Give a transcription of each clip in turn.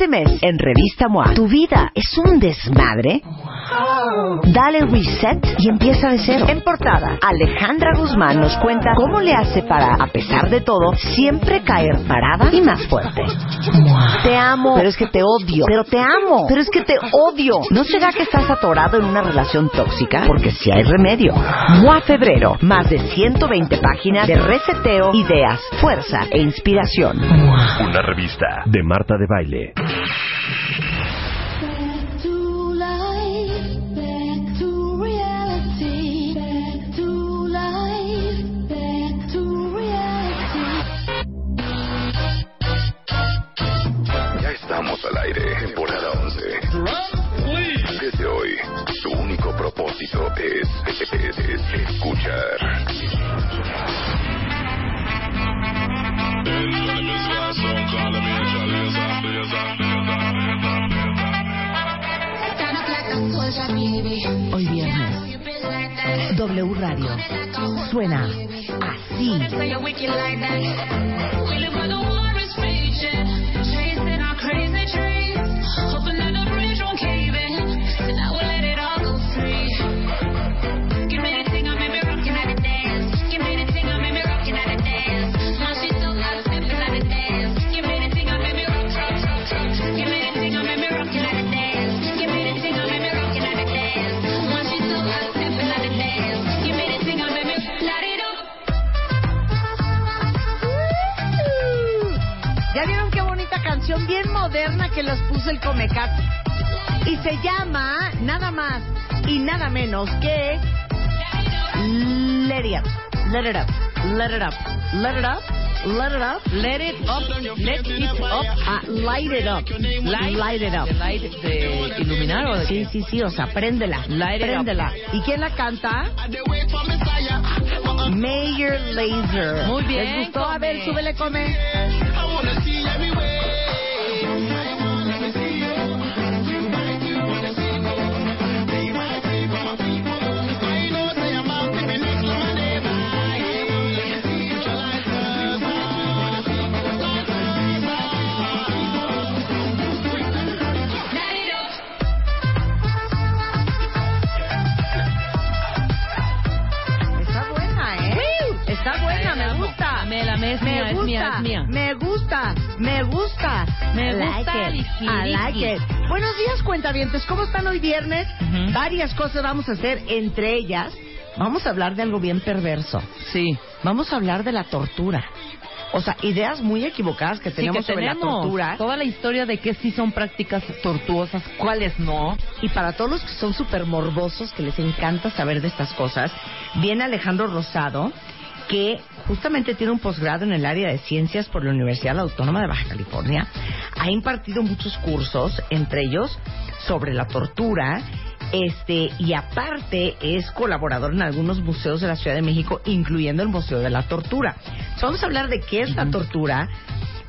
Este mes, en Revista MOA, ¿tu vida es un desmadre? Dale reset y empieza de cero. En portada, Alejandra Guzmán nos cuenta cómo le hace para, a pesar de todo, siempre caer parada y más fuerte. Te amo, pero es que te odio. Pero te amo, pero es que te odio. ¿No será que estás atorado en una relación tóxica? Porque si hay remedio. MOA Febrero, más de 120 páginas de reseteo, ideas, fuerza e inspiración. Una revista de Marta de Baile. Al aire, temporada 11. Desde hoy, tu único propósito es, es- es- es escuchar. Hoy viernes, W Radio suena así. Canción bien moderna que los puso el Comecat? Y se llama nada más y nada menos que Let It Up, Let It Up, Let It Up, Let It Up, Let It Up, Let it up, let it up. ah, Light It Up, Light, Light It Up. ¿De light de iluminar o de Sí, sí, sí, o sea, préndela, Light it up. préndela. ¿Y quién la canta? Mayor Laser. Muy bien, ¿Les gustó? A ver, come. súbele, come. La me es Me mía, es gusta, mía, es mía. me gusta, me gusta. Me gusta, like it, I like it. Buenos días, cuentavientes. ¿Cómo están hoy viernes? Ujú. Varias cosas vamos a hacer, entre ellas, vamos a hablar de algo bien perverso. Sí. Vamos a hablar de la tortura. O sea, ideas muy equivocadas que Sí, tenemos que sobre la tenemos tortura. toda la historia de que sí son prácticas tortuosas, cuáles no. Y para todos los que son súper morbosos, que les encanta saber de estas cosas, viene Alejandro Rosado, que justamente tiene un posgrado en el área de ciencias por la Universidad Autónoma de Baja California. Ha impartido muchos cursos, entre ellos sobre la tortura. Este, y aparte es colaborador en algunos museos de la Ciudad de México, incluyendo el Museo de la Tortura. Entonces, vamos a hablar de qué es la tortura,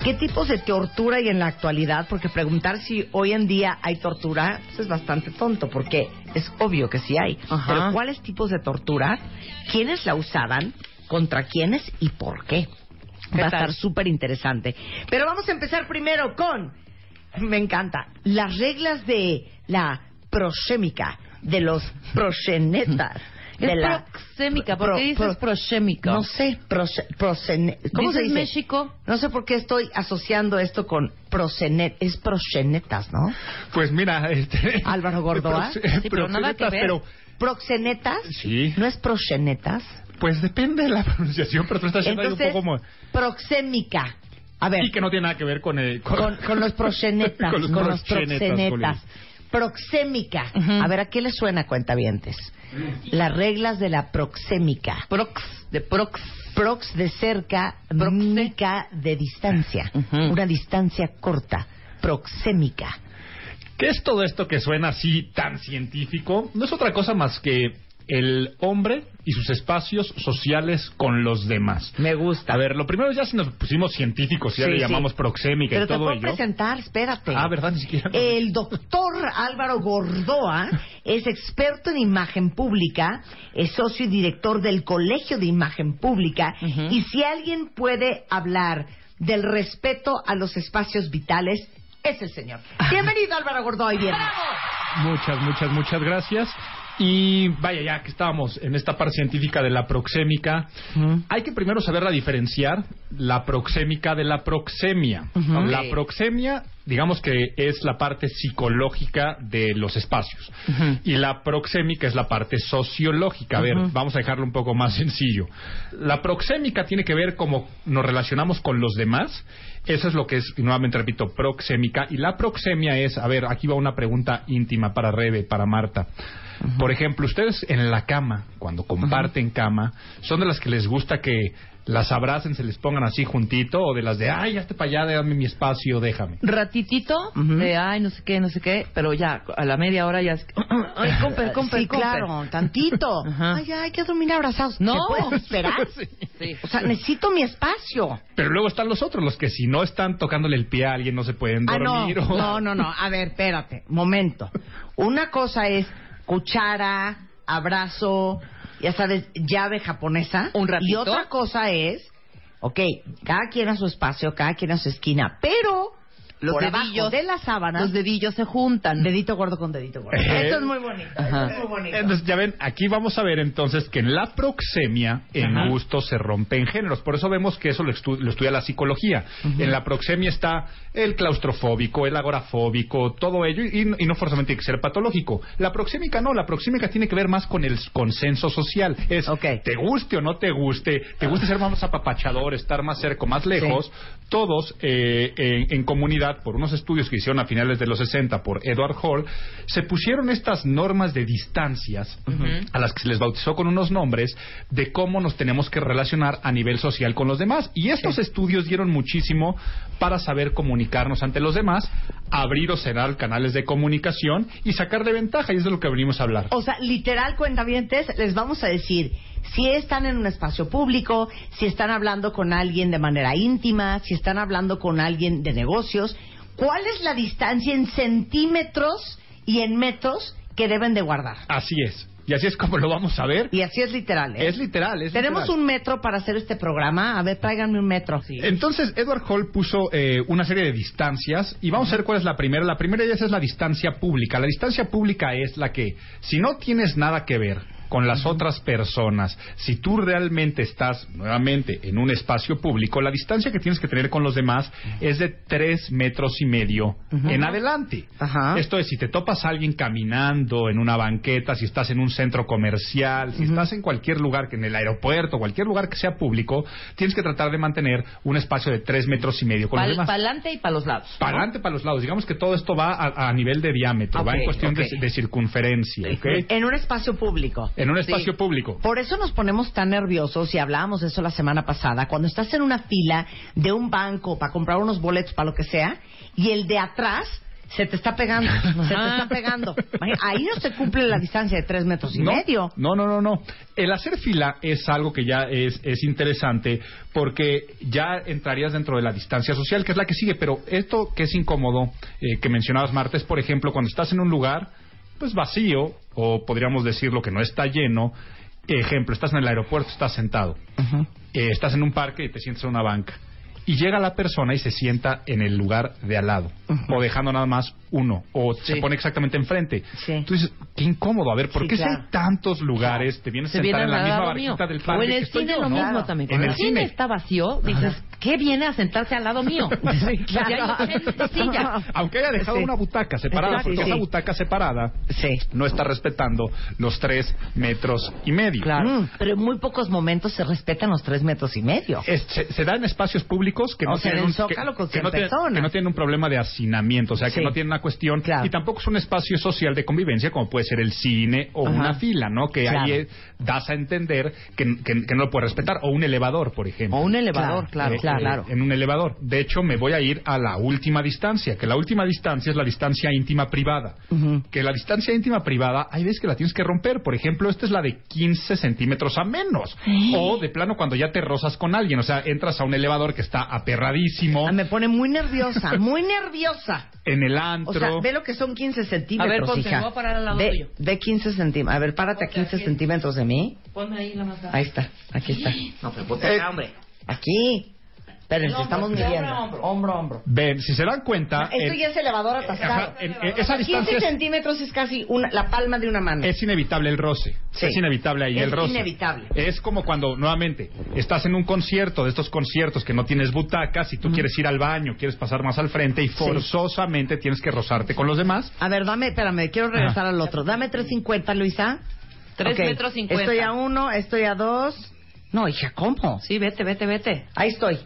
¿Qué tipos de tortura hay en la actualidad? Porque preguntar si hoy en día hay tortura pues, es bastante tonto, porque es obvio que sí hay. Ajá. Pero ¿cuáles tipos de tortura? ¿Quiénes la usaban? ¿Contra quiénes? ¿Y por qué? ¿Qué Va a estar súper interesante. Pero vamos a empezar primero con, me encanta, las reglas de la prosémica, de los proxenetas. Es de la proxémica, ¿por pro- qué dices pro- proxémica? No sé, proxe- ¿cómo se ¿Dices dice? México? No sé por qué estoy asociando esto con prosenet, es proxenetas, ¿no? Pues mira, este... Álvaro Gordoa. Sí, pero nada que proxenetas, ver. Pero, Proxenetas, sí, no es proxenetas. Pues depende de la pronunciación, pero tú estás haciendo ahí un Entonces, poco como... proxémica. A ver, Y que no tiene nada que ver con... el- con, con los proxenetas, Con los con los proxenetas, proxenetas. Proxémica. A ver, ¿a qué le suena cuentavientes? Las reglas de la proxémica. Prox, de prox. Prox de cerca, Proxe. mica de distancia. Una distancia corta. Proxémica. ¿Qué es todo esto que suena así tan científico? No es otra cosa más que el hombre y sus espacios sociales con los demás. Me gusta. A ver, lo primero ya si nos pusimos científicos, ya Sí, le sí. llamamos proxémica Pero y te todo puedo ello. presentar, espérate. Ah, ¿verdad? Ni siquiera. El doctor Álvaro Gordoa es experto en imagen pública, es socio y director del Colegio de Imagen Pública. Y si alguien puede hablar del respeto a los espacios vitales, es el señor. Bienvenido Álvaro Gordoy, bien. Muchas, muchas, muchas gracias. Y vaya, ya que estábamos en esta parte científica de la proxémica, hay que primero saberla diferenciar la proxémica de la proxemia. La proxemia, digamos que es la parte psicológica de los espacios. Y la proxémica es la parte sociológica. A ver, vamos a dejarlo un poco más sencillo. La proxémica tiene que ver cómo nos relacionamos con los demás. Eso es lo que es, y nuevamente repito, proxémica. Y la proxemia es, a ver, aquí va una pregunta íntima para Rebe, para Marta. Por ejemplo, ustedes en la cama, cuando comparten cama, ¿son de las que les gusta que las abracen, se les pongan así juntito? ¿O de las de, ay, hazte para allá, dame mi espacio, déjame? Ratitito de ay, no sé qué, no sé qué, pero ya a la media hora ya es. Ay, comper, comper, sí, comper. claro, tantito. Ay, ya, hay que dormir abrazados. No. ¿Me puedes esperar? Sí. O sea, necesito mi espacio. Pero luego están los otros, los que si no están tocándole el pie a alguien no se pueden Ah, no, dormir. o- no, no, no. A ver, espérate, momento. Una cosa es cuchara, abrazo, ya sabes, llave japonesa. Un ratito. Y otra cosa es, ok, cada quien a su espacio, cada quien a su esquina, pero Los por abajo dedillos, de las sábanas, Los dedillos se juntan. dedito gordo con dedito gordo. Eh. Esto es muy bonito, esto Ajá. es muy bonito. Entonces, ya ven, aquí vamos a ver entonces que en la proxemia, en Ajá. gusto se rompen géneros. Por eso vemos que eso lo, estu- lo estudia la psicología. En la proxemia está el claustrofóbico, el agorafóbico, todo ello, y, y no forzosamente tiene que ser patológico. La proxémica no, la proxémica tiene que ver más con el consenso social. Es, te guste o no te guste, te guste ser más apapachador, estar más cerca o más lejos, todos eh, en, en comunidad, por unos estudios que hicieron a finales de los 60 por Edward Hall, se pusieron estas normas de distancias a las que se les bautizó con unos nombres de cómo nos tenemos que relacionar a nivel social con los demás. Y estos estudios dieron muchísimo para saber comunicarnos ante los demás, abrir o cerrar canales de comunicación y sacarle ventaja. Y es de lo que venimos a hablar. O sea, literal, cuentavientes, les vamos a decir si están en un espacio público, si están hablando con alguien de manera íntima, si están hablando con alguien de negocios, ¿cuál es la distancia en centímetros y en metros que deben de guardar? Así es. Y así es como lo vamos a ver. Y así es literal, ¿eh? Es literal, es Tenemos literal. un metro para hacer este programa. A ver, tráiganme un metro. Entonces, Edward Hall puso eh, una serie de distancias y vamos a ver cuál es la primera. La primera de ellas es la distancia pública. La distancia pública es la que, si no tienes nada que ver con las otras personas, si tú realmente estás nuevamente en un espacio público, la distancia que tienes que tener con los demás es de tres metros y medio en adelante. Ajá. Esto es, si te topas a alguien caminando en una banqueta, si estás en un centro comercial, si estás en cualquier lugar, que en el aeropuerto, cualquier lugar que sea público, tienes que tratar de mantener un espacio de tres metros y medio con los Para demás. adelante y para los lados. Para adelante, para los lados. Digamos que todo esto va a, a nivel de diámetro, va en cuestión de- de, circunferencia. ¿ok? En un espacio público. En un espacio Sí. público. Por eso nos ponemos tan nerviosos y hablábamos de eso la semana pasada. Cuando estás en una fila de un banco para comprar unos boletos para lo que sea y el de atrás se te está pegando, se te está pegando. Ahí no se cumple la distancia de tres metros y no, medio. No, no, no, no. El hacer fila es algo que ya es, es interesante porque ya entrarías dentro de la distancia social, que es la que sigue. Pero esto que es incómodo, eh, que mencionabas, Marta, es, por ejemplo, cuando estás en un lugar pues vacío, o podríamos decirlo que no está lleno. Ejemplo, estás en el aeropuerto, estás sentado. Eh, estás en un parque y te sientas en una banca. Y llega la persona y se sienta en el lugar de al lado. O dejando nada más uno. O se Sí. pone exactamente enfrente. Sí. Tú dices, qué incómodo. A ver, ¿por Sí, qué si claro. hay tantos lugares? Te vienes a Se sentar en la misma barquita mío. del O parque en que el cine yo, lo ¿no? mismo también. En Cuando el el cine está vacío, dices, ¿qué viene a sentarse al lado mío? Claro. Si hay en. Aunque haya dejado una butaca separada, Exacto. porque esa butaca separada no está respetando los tres metros y medio. Mm, pero en muy pocos momentos se respetan los tres metros y medio. Es- se, se da en espacios públicos que no sea, tienen en un, que, que 100 no tienen, que no tienen un problema de hacinamiento, o sea, que Sí. no tienen una cuestión Claro. y tampoco es un espacio social de convivencia como puede ser el cine o Ajá. una fila, ¿no? Que Claro. ahí das a entender que, que- que no lo puedes respetar o un elevador, por ejemplo. O un elevador, claro, Eh, claro. eh, en un elevador. De hecho, me voy a ir a la última distancia, que la última distancia es la distancia íntima privada. Que la distancia íntima privada, hay veces que la tienes que romper. Por ejemplo, esta es la de 15 centímetros a menos. O de plano cuando ya te rozas con alguien. O sea, entras a un elevador que está aperradísimo, Ah, me pone muy nerviosa, muy nerviosa. en el O antro. sea, ve lo que son 15 centímetros, A ver, ponte, hija. me voy a parar al lado ve, tuyo. ve 15 centímetros. A ver, párate a 15 centímetros de mí. Ponme ahí la más Ahí está, aquí está. No, pero ponte Eh, acá, hombre. Aquí. Espérense, estamos midiendo. Hombro a hombro. Ven, si se dan cuenta, Esto en- ya es elevador atascado. Ajá, en- en esa 15 distancia es- centímetros es casi una- la palma de una mano. es inevitable el roce. Sí. Es inevitable ahí Es el roce. inevitable. Es como cuando, nuevamente, estás en un concierto, de estos conciertos que no tienes butacas y tú quieres ir al baño, quieres pasar más al frente y forzosamente tienes que rozarte con los demás. A ver, dame, espérame, quiero regresar Ajá. al otro. Dame 3.50, Luisa. Tres Ok, metros cincuenta. Estoy a uno, estoy a dos. No, hija, ¿cómo? Sí, vete, vete, vete. Ahí estoy.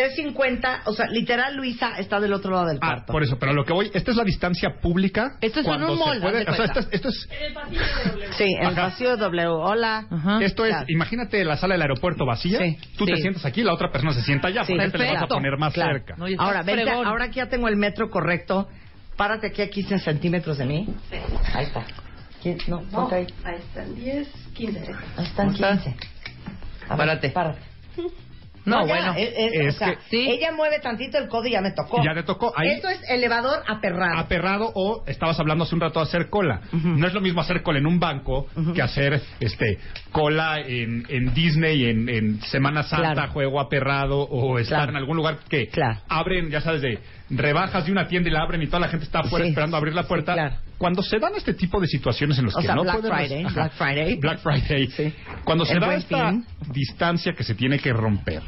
3.50, o sea, literal, Luisa está del otro lado del Ah, cuarto. por eso, pero a lo que voy, esta es la distancia pública. Esto es en un mall, puede- haz de o sea, cuenta. esto es, esto es, Sí, en el Ajá. vacío W. Hola. Ajá. esto es Claro. imagínate la sala del aeropuerto vacía, Sí, tú te sí. sientas aquí, la otra persona se sienta allá, Sí, porque te le vas a poner más Claro. cerca. No, Ahora, vente, fregón. ahora que ya tengo el metro correcto, párate aquí a 15 centímetros de mí. Ahí está. ¿Qui- No, ponte ahí. Ahí están 10, 15. Ahí están ¿Cómo está? 15. A ver, Párate. Párate. No, ya, bueno. es- es- Es o sea, que- Sí. ella mueve tantito el codo y ya me tocó. Ya te tocó. Ahí- Esto es elevador aperrado. aperrado o estabas hablando hace un rato de hacer cola. No es lo mismo hacer cola en un banco que hacer este cola en, en Disney en, en Semana Santa, Claro. juego aperrado o estar Claro. en algún lugar que Claro. abren, ya sabes, de rebajas de una tienda y la abren y toda la gente está afuera Sí. esperando abrir la Sí, puerta. claro. Cuando se dan este tipo de situaciones en los O que sea, no Black pueden Friday, Ajá. Black Friday. Black Friday. Sí. Cuando se El da esta Fin. distancia que se tiene que romper,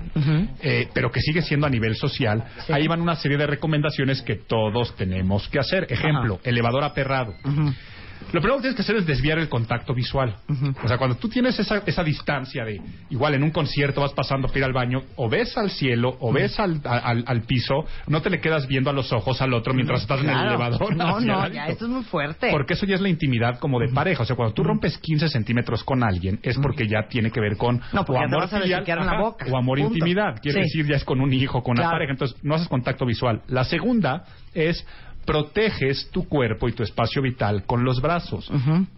eh, pero que sigue siendo a nivel social, ahí van una serie de recomendaciones que todos tenemos que hacer. Ejemplo, elevador aperrado. Ujú. Lo primero que tienes que hacer es desviar el contacto visual. Ujú. O sea, cuando tú tienes esa, esa distancia de, igual en un concierto vas pasando para ir al baño, o ves al cielo, o ves al, al, al piso, no te le quedas viendo a los ojos al otro mientras estás en el Claro. elevador. No, no, ya, esto es muy fuerte. Porque eso ya es la intimidad como de pareja. O sea, cuando tú rompes 15 centímetros con alguien, es porque ya tiene que ver con No, o amor filial, ajá, boca. o amor intimidad. Quiere Sí. decir, ya es con un hijo, con una Claro. pareja. Entonces, no haces contacto visual. La segunda es proteges tu cuerpo y tu espacio vital con los brazos.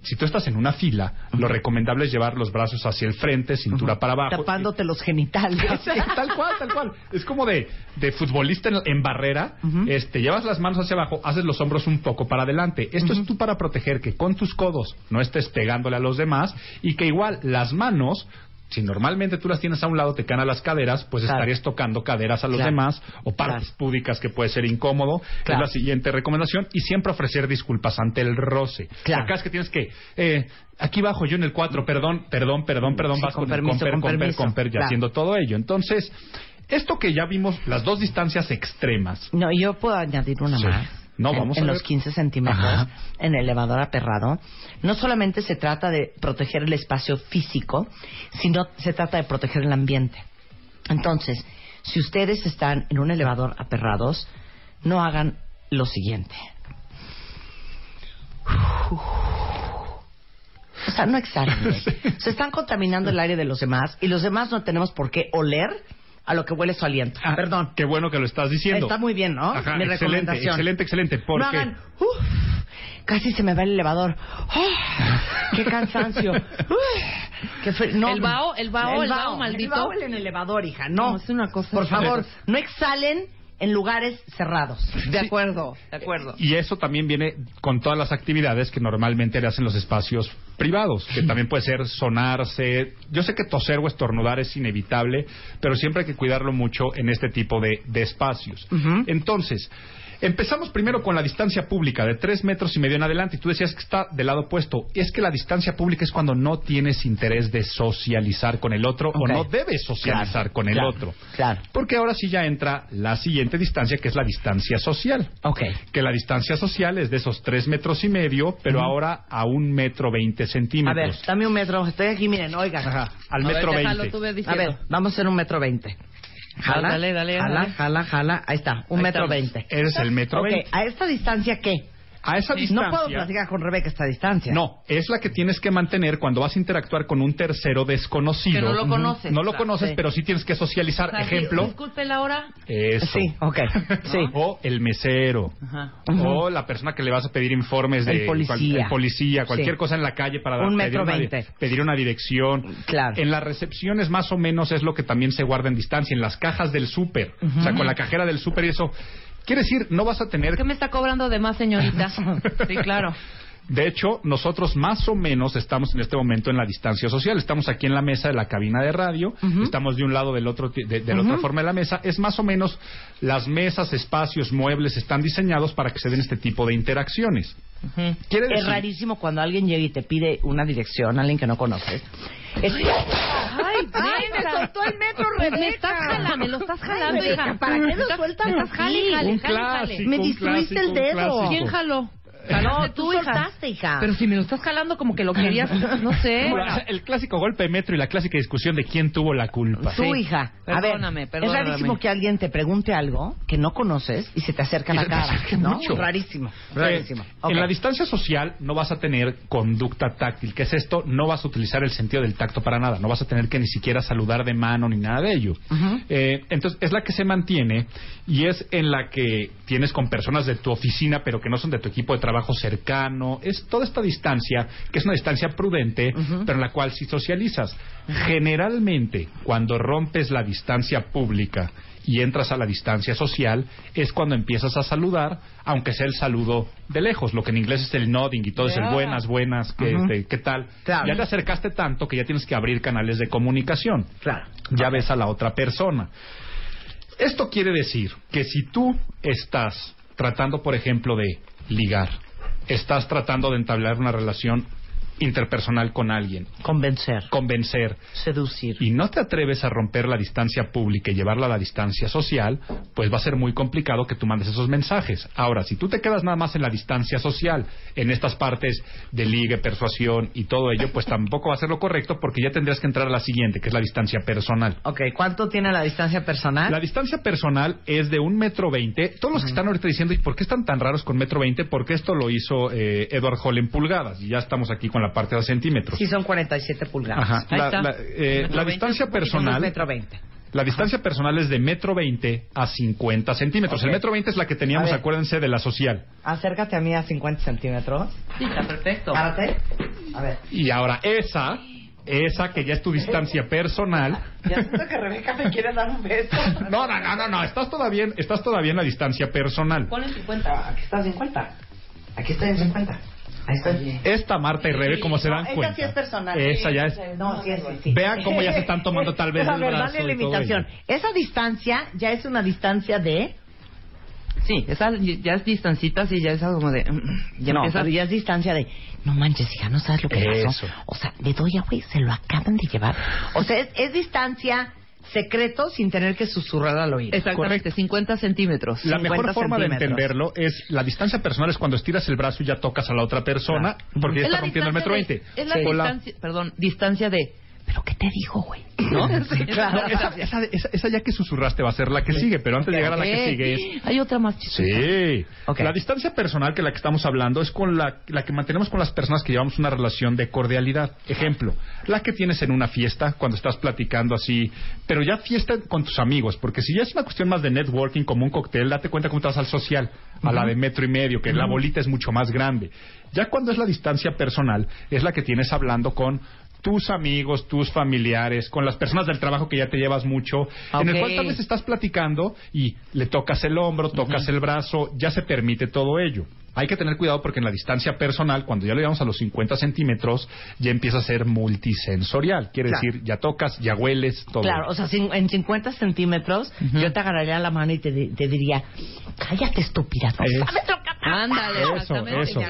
Si tú estás en una fila, lo recomendable es llevar los brazos hacia el frente, cintura para abajo. Tapándote los genitales. Sí, tal cual, tal cual. Es como de, de futbolista en, en barrera. Este, llevas las manos hacia abajo, haces los hombros un poco para adelante. Esto es tú para proteger que con tus codos no estés pegándole a los demás y que igual las manos. Si normalmente tú las tienes a un lado, te caen a las caderas, pues Claro. estarías tocando caderas a los Claro. demás o partes Claro. púdicas que puede ser incómodo. Es la siguiente recomendación. Y siempre ofrecer disculpas ante el roce. Acá es que tienes que, eh, aquí bajo yo en el 4, perdón, perdón, perdón, perdón, Sí, vas con con, permiso, comper, con comper, permiso. comper, ya haciendo todo ello. Entonces, esto que ya vimos, las dos distancias extremas. No, yo puedo añadir una Sí. más. No, en, vamos a en los 15 centímetros, Ajá. en el elevador aperrado. No solamente se trata de proteger el espacio físico, sino se trata de proteger el ambiente. Entonces, si ustedes están en un elevador aperrados, no hagan lo siguiente. O sea, no güey. Se están contaminando el aire de los demás y los demás no tenemos por qué oler a lo que huele su aliento. Ah, Perdón. Qué bueno que lo estás diciendo. Está muy bien, ¿no? Ajá, Mi excelente, recomendación. excelente, excelente. No Porque hagan, "Uf, casi se me va el elevador. ¡Ah! ¡Qué cansancio! ¡Uf! qué fe- no, El vaho, el vaho, el vaho maldito. El vaho en el elevador, hija. No, No, es una cosa Por favor, no exhalen en lugares cerrados. De acuerdo, de acuerdo. Y eso también viene con todas las actividades que normalmente le hacen los espacios privados, que también puede ser sonarse. Yo sé que toser o estornudar es inevitable, pero siempre hay que cuidarlo mucho en este tipo de, de espacios. Entonces, empezamos primero con la distancia pública de tres metros y medio en adelante. Y tú decías que está del lado opuesto. Es que la distancia pública es cuando no tienes interés de socializar con el otro o no debes socializar Claro, con el claro, otro. claro. Porque ahora sí ya entra la siguiente distancia, que es la distancia social Ok. que la distancia social es de esos tres metros y medio, pero ahora a un metro veinte A ver, centímetros. dame un metro. Estoy aquí, miren, oigan. Ajá, al A metro veinte. A ver, vamos a hacer un metro veinte. Jala, Dale, dale, jala, dale. jala, jala. Ahí está, un Ahí metro estamos. veinte. Eres el metro Ok, veinte. ¿a esta distancia qué? A esa No distancia. puedo platicar con Rebeca esta distancia. No, es la que tienes que mantener cuando vas a interactuar con un tercero desconocido. Que no lo conoces, No lo claro, conoces, sí. pero sí tienes que socializar. O sea, sí, Ejemplo, Disculpe, Laura. eso. Sí, ok. Sí. O el mesero. Ajá. O la persona que le vas a pedir informes de El policía. el policía, cualquier Sí. cosa en la calle para Un pedir, metro una, di- veinte. pedir una dirección. Claro. En las recepciones más o menos es lo que también se guarda en distancia, en las cajas del súper. O sea, con la cajera del súper y eso. Quiere decir, no vas a tener ¿Qué me está cobrando de más, señorita? sí, claro. De hecho, nosotros más o menos estamos en este momento en la distancia social. Estamos aquí en la mesa de la cabina de radio, estamos de un lado del otro, de, de la otra forma de la mesa. Es más o menos las mesas, espacios, muebles están diseñados para que se den este tipo de interacciones. Es decir, rarísimo cuando alguien llega y te pide una dirección, alguien que no conoces. Es- Ay, Ay, me soltó el metro, Rebeca. me estás jalando, me lo estás jalando, hija. ¿para qué lo sueltas estás jale, jale, jale, jale. Me destruiste clásico, el dedo. ¿Quién jaló? No, Jalaste tú soltaste, hija. Pero si me lo estás jalando como que lo querías, no sé. el clásico golpe de metro y la clásica discusión de quién tuvo la culpa. Tú, Sí. hija. Perdóname, ver, perdóname. Es rarísimo que alguien te pregunte algo que no conoces y se te acerca a Y la cara. ¿no? mucho. Rarísimo. Eh, Rarísimo. En la distancia social no vas a tener conducta táctil. ¿Qué es esto? No vas a utilizar el sentido del tacto para nada. No vas a tener que ni siquiera saludar de mano ni nada de ello. Eh, entonces, es la que se mantiene y es en la que tienes con personas de tu oficina, pero que no son de tu equipo de trabajo cercano. Es toda esta distancia, que es una distancia prudente, pero en la cual si socializas. Generalmente, cuando rompes la distancia pública y entras a la distancia social, es cuando empiezas a saludar, aunque sea el saludo de lejos, lo que en inglés es el nodding y todo es el buenas, buenas, ¿qué, este, ¿qué tal? Claro. Ya te acercaste tanto que ya tienes que abrir canales de comunicación. Claro. Ya ves a la otra persona. Esto quiere decir que si tú estás tratando, por ejemplo, de ligar, estás tratando de entablar una relación interpersonal con alguien, Convencer. convencer, Seducir. y no te atreves a romper la distancia pública y llevarla a la distancia social, pues va a ser muy complicado que tú mandes esos mensajes. Ahora, si tú te quedas nada más en la distancia social, en estas partes de ligue, persuasión y todo ello, pues tampoco va a ser lo correcto porque ya tendrías que entrar a la siguiente, que es la distancia personal. Ok, ¿cuánto tiene la distancia personal? La distancia personal es de un metro veinte. Todos los que están ahorita diciendo, ¿y por qué están tan raros con metro veinte? Porque esto lo hizo eh, Edward Hall en pulgadas y ya estamos aquí con la parte de centímetros. Sí, son 47 pulgadas. Ajá. Ahí La, está. la, eh, Metro la 20, distancia personal. metro 20. La distancia personal es de metro veinte a 50 centímetros. Ok. El metro veinte es la que teníamos, acuérdense, de la social. Acércate a mí a 50 centímetros. Sí, está perfecto. Párate. A ver. Y ahora esa, esa que ya es tu distancia personal. Ya siento que Rebeca me quiere dar un beso. No, no, no, no, no. Estás todavía, en- estás todavía en la distancia personal. 50. Ah, Aquí está 50. Aquí estoy en 50. Ahí. Esta Marta y Rebe, como se dan esa cuenta. sí es personal. Esa ya es. No, sí, sí, sí. Vean cómo ya se están tomando tal vez a ver, dale la y imitación. Esa distancia ya es una distancia de... Sí, esa ya es distancita, sí, ya es algo como de... mm, Ya no, empieza... ya es distancia de... No manches, hija, no sabes lo que Eso. pasó. O sea, de doya, güey, se lo acaban de llevar. O sea, es, es distancia secreto sin tener que susurrar al oído. Exactamente, Correcto. 50 centímetros. La 50 mejor forma de entenderlo es la distancia personal es cuando estiras el brazo y ya tocas a la otra persona porque ya Es está rompiendo el metro de- Es la O la- distancia, perdón, distancia de... ¿Pero qué te dijo, güey? ¿No? Claro. Esa, esa, esa- esa ya que susurraste va a ser la que sigue, pero antes de llegar a la que sigue es Hay otra más. Sí. La distancia personal que la que estamos hablando es con la, la que mantenemos con las personas que llevamos una relación de cordialidad. Ejemplo, la que tienes en una fiesta cuando estás platicando así, pero ya fiesta con tus amigos, porque si ya es una cuestión más de networking como un cóctel, date cuenta cómo te vas al social, a la de metro y medio, que la bolita es mucho más grande. Ya cuando es la distancia personal, es la que tienes hablando con tus amigos, tus familiares, con las personas del trabajo que ya te llevas mucho, en el cual tal vez estás platicando y le tocas el hombro, tocas el brazo, ya se permite todo ello. Hay que tener cuidado porque en la distancia personal, cuando ya le llegamos a los 50 centímetros, ya empieza a ser multisensorial. Quiere Claro. decir, ya tocas, ya hueles, todo. Claro, o sea, en 50 centímetros yo te agarraría la mano y te, di- te diría, cállate estúpida, no Es- sabes lo que pasa". Ándale, Eso, eso, la eso,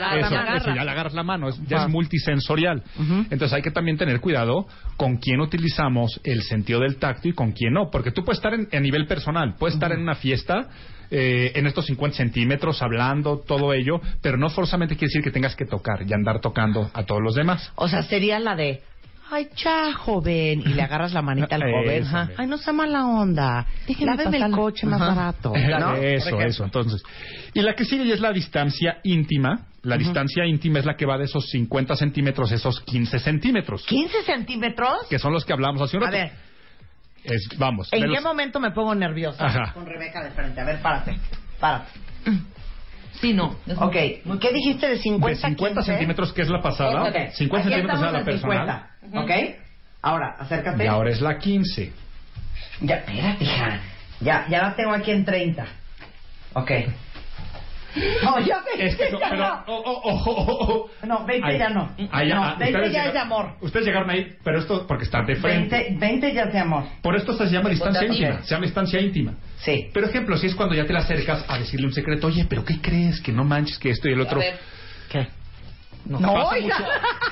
eso, ya le agarras la mano, es- ya es multisensorial. Entonces hay que también tener cuidado con quién utilizamos el sentido del tacto y con quién no, porque tú puedes estar en, a nivel personal, puedes estar en una fiesta eh, en estos 50 centímetros hablando, todo ello, pero no forzosamente quiere decir que tengas que tocar y andar tocando a todos los demás. O sea, sería la de, ay, cha, joven, y le agarras la manita al joven. Eso. Ay, no sea mala onda. Déjeme Láveme el coche más Ajá. barato. ¿no? Eso, eso. Entonces, y la que sigue ya es la distancia íntima. La distancia íntima es la que va de esos 50 centímetros a esos 15 centímetros, 15 centímetros. que son los que hablamos hace un A rato. ver, Es- vamos. ¿en de qué los- momento me pongo nerviosa? Ajá. Con Rebeca de frente. A ver, párate. Párate. Sí, no. es- Ok, ¿qué dijiste de 50 de 50 15? centímetros, que es la pasada. Ok. 50 Aquí centímetros era la personal. 50, ¿Ok? Ahora, acércate. Y ahora es la 15. Ya, espérate, hija. Ya, ya la tengo aquí en 30. Ok. No, 20 Es que no, ya pero, no. oh, oh, oh, oh, oh. No, 20 Ay, ya no. ay, No, ah, 20 ustedes ya es llegaron- de amor. Ustedes llegaron ahí, pero esto porque están de frente. 20, 20 ya es de amor. Por esto se llama distancia Ok. íntima. Se llama distancia íntima. Sí. Pero ejemplo, si es cuando ya te le acercas a decirle un secreto, oye, pero ¿qué crees? Que no manches, que esto y el otro. A ver. ¿Qué? No, No, pasa oiga. mucho.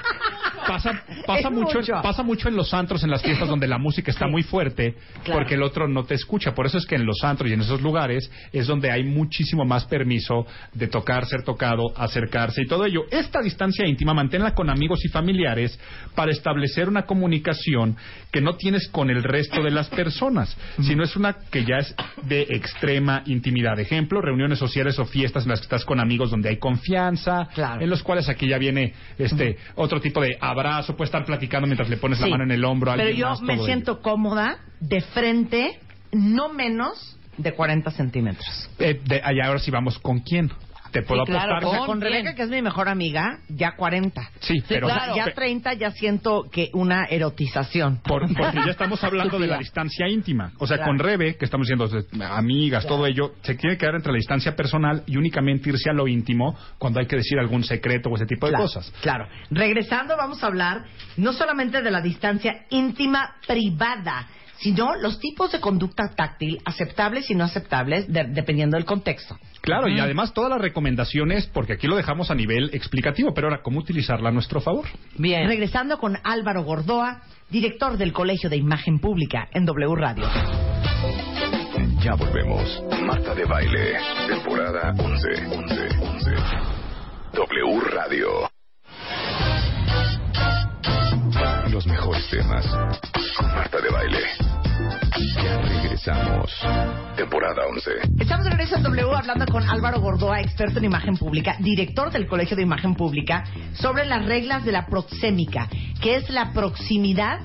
Pasa, pasa mucho, mucho. pasa mucho en los antros, en las fiestas donde la música está Sí. muy fuerte, Claro. porque el otro no te escucha. Por eso es que en los antros y en esos lugares es donde hay muchísimo más permiso de tocar, ser tocado, acercarse y todo ello. Esta distancia íntima manténla con amigos y familiares para establecer una comunicación que no tienes con el resto de las personas, sino es una que ya es de extrema intimidad. Ejemplo, reuniones sociales o fiestas en las que estás con amigos donde hay confianza, Claro. en los cuales aquí ya viene este otro tipo de abrazo, puedes estar platicando mientras le pones la Sí. mano en el hombro a Pero yo más, me siento cómoda de frente, no menos de 40 centímetros. ello. Eh, de- allá ahora sí vamos con quién. Te puedo Sí, claro, apostar. o sea, ¿Con con? Rebeca, que es mi mejor amiga, ya 40. Sí, pero O sea, claro. ya 30 ya siento que una erotización. Por- porque ya estamos hablando de la distancia íntima. O sea, Claro. con Rebe, que estamos diciendo de- amigas, todo ello, se tiene que dar entre la distancia personal y únicamente irse a lo íntimo cuando hay que decir algún secreto o ese tipo de Claro, cosas. Claro. Regresando, vamos a hablar no solamente de la distancia íntima privada, sino los tipos de conducta táctil aceptables y no aceptables de- dependiendo del contexto. Claro, y además todas las recomendaciones, porque aquí lo dejamos a nivel explicativo, pero ahora, ¿cómo utilizarla a nuestro favor? Bien. Regresando con Álvaro Gordoa, director del Colegio de Imagen Pública en W Radio. Ya volvemos. Marta de Baile, temporada 11. 11. 11. W Radio. Los mejores temas. Con Marta de Baile. Ya regresamos. Temporada 11. Estamos de regreso en W hablando con Álvaro Gordoa, experto en imagen pública, director del Colegio de Imagen Pública, sobre las reglas de la proxémica, que es la proximidad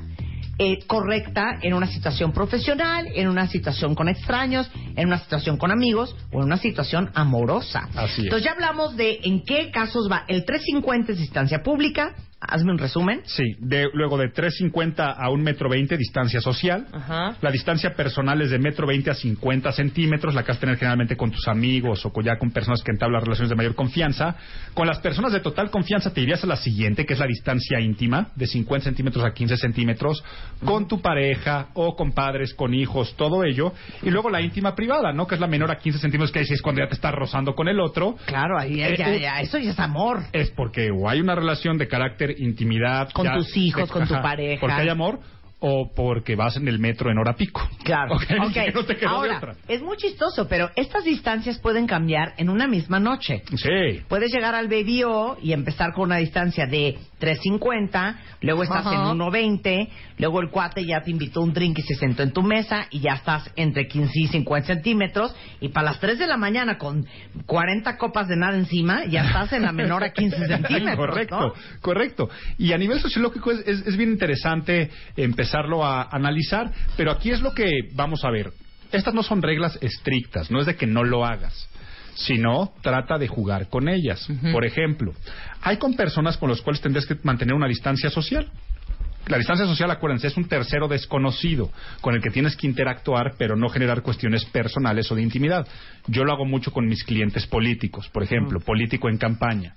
eh, correcta en una situación profesional, en una situación con extraños, en una situación con amigos o en una situación amorosa. Así es. Entonces ya hablamos de en qué casos va. El 350 es distancia pública. Hazme un resumen. Sí, de, luego de 3.50 a 1 metro 20, distancia social. Ajá. La distancia personal es de metro 20 a 50 centímetros, la que vas a tener generalmente con tus amigos o con, ya con personas que entablan relaciones de mayor confianza. Con las personas de total confianza te irías a la siguiente, que es la distancia íntima, de 50 centímetros a 15 centímetros, con tu pareja o con padres, con hijos, todo ello. Y luego la íntima privada, ¿no? Que es la menor a 15 centímetros, que ahí sí es cuando ya te estás rozando con el otro. Claro, ahí ya, Eh, ya, eh, ya, eso ya es amor. Es porque o hay una relación de carácter intimidad. Con tus hijos, con tu pareja. Porque hay amor o porque vas en el metro en hora pico. Claro. Ok, Ok. que no te Ahora, otra. es muy chistoso, pero estas distancias pueden cambiar en una misma noche. Sí. Puedes llegar al BBO y empezar con una distancia de 3.50, luego estás Ajá. en 1.20, luego el cuate ya te invitó un drink y se sentó en tu mesa y ya estás entre 15 y 50 centímetros y para las 3 de la mañana con 40 copas de nada encima ya estás en la menor a 15 centímetros. correcto, ¿no? correcto. Y a nivel sociológico es, es- es bien interesante empezarlo a analizar, pero aquí es lo que vamos a ver. Estas no son reglas estrictas, no es de que no lo hagas, sino trata de jugar con ellas. Por ejemplo, hay con personas con las cuales tendrás que mantener una distancia social. La distancia social, acuérdense, es un tercero desconocido con el que tienes que interactuar, pero no generar cuestiones personales o de intimidad. Yo lo hago mucho con mis clientes políticos, por ejemplo, político en campaña.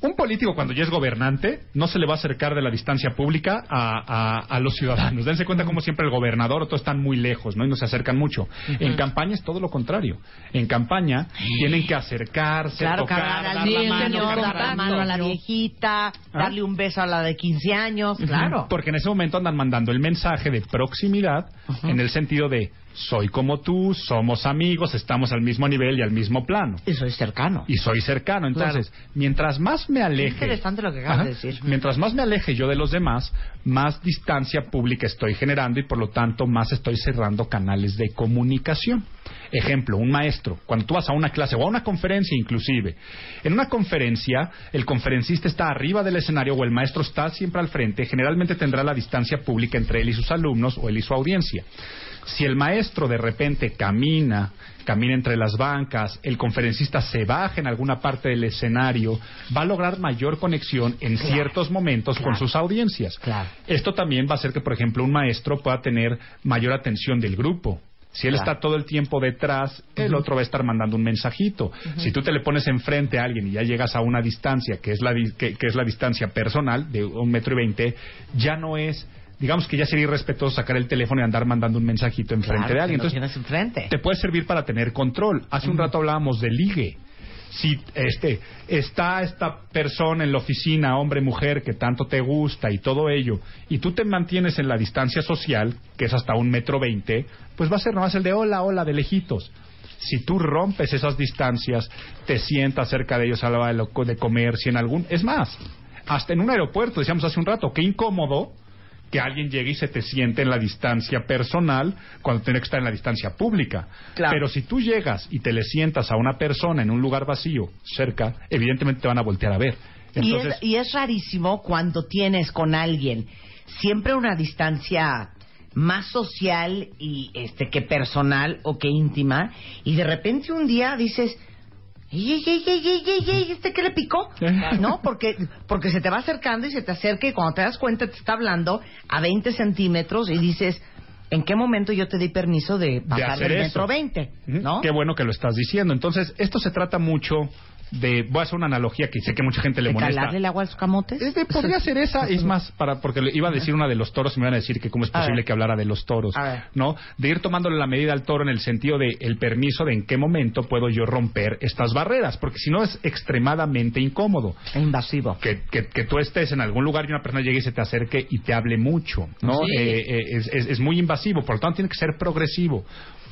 Un político cuando ya es gobernante no se le va a acercar de la distancia pública a, a- a los ciudadanos. Dense cuenta como siempre el gobernador o todos están muy lejos ¿no? y no se acercan mucho. En campaña es todo lo contrario. En campaña tienen que acercarse, Claro, tocar, cargar al dar la niño, mano, dar la mano a la viejita, ¿Ah? darle un beso a la de 15 años, claro. Porque en ese momento andan mandando el mensaje de proximidad en el sentido de soy como tú, somos amigos, estamos al mismo nivel y al mismo plano. Y soy cercano. Y soy cercano. Entonces, mientras más me aleje. interesante lo que acabas de decir. Mientras más me aleje yo de los demás, más distancia pública estoy generando y por lo tanto más estoy cerrando canales de comunicación. Ejemplo, un maestro, cuando tú vas a una clase o a una conferencia inclusive, en una conferencia el conferencista está arriba del escenario o el maestro está siempre al frente, generalmente tendrá la distancia pública entre él y sus alumnos o él y su audiencia. Si el maestro de repente camina, camina entre las bancas, el conferencista se baja en alguna parte del escenario, va a lograr mayor conexión en ciertos momentos con sus audiencias. Claro. Esto también va a hacer que, por ejemplo, un maestro pueda tener mayor atención del grupo. Si él está todo el tiempo detrás, el otro va a estar mandando un mensajito. Si tú te le pones enfrente a alguien y ya llegas a una distancia que es la, di- que, que es la distancia personal de un metro y veinte, ya no es, digamos que ya sería irrespetuoso sacar el teléfono y andar mandando un mensajito enfrente Claro, de alguien. Entonces, enfrente. te puede servir para tener control. Hace un rato hablábamos de ligue. Si este está esta persona en la oficina, hombre, mujer, que tanto te gusta y todo ello, y tú te mantienes en la distancia social, que es hasta un metro veinte, pues va a ser nomás el de hola, hola, de lejitos. Si tú rompes esas distancias, te sientas cerca de ellos a la hora de comer, si en algún... Es más, hasta en un aeropuerto, decíamos hace un rato, qué incómodo que alguien llegue y se te siente en la distancia personal cuando tiene que estar en la distancia pública. Claro. Pero si tú llegas y te le sientas a una persona en un lugar vacío, cerca, evidentemente te van a voltear a ver. Y es, y es rarísimo cuando tienes con alguien siempre una distancia más social y este que personal o que íntima y de repente un día dices ¡Ey, ey, ey, ey! ¿Este qué le picó? ¿No? Porque, porque se te va acercando y se te acerca y cuando te das cuenta te está hablando a 20 centímetros y dices, ¿en qué momento yo te di permiso de pasar del metro 20? Ujú. ¿No? Qué bueno que lo estás diciendo. Entonces, esto se trata mucho de... Voy a hacer una analogía que sé que mucha gente le ¿De molesta. calarle el agua a los camotes? Es de- podría ser esa, es más, para porque le iba a decir una de los toros y me iban a decir que cómo es posible que hablara de los toros. ¿no? De ir tomándole la medida al toro en el sentido de el permiso de en qué momento puedo yo romper estas barreras, porque si no es extremadamente incómodo. Invasivo. Que, que, que tú estés en algún lugar y una persona llegue y se te acerque y te hable mucho, ¿no? Sí. Eh, eh, es, es- es muy invasivo, por lo tanto tiene que ser progresivo.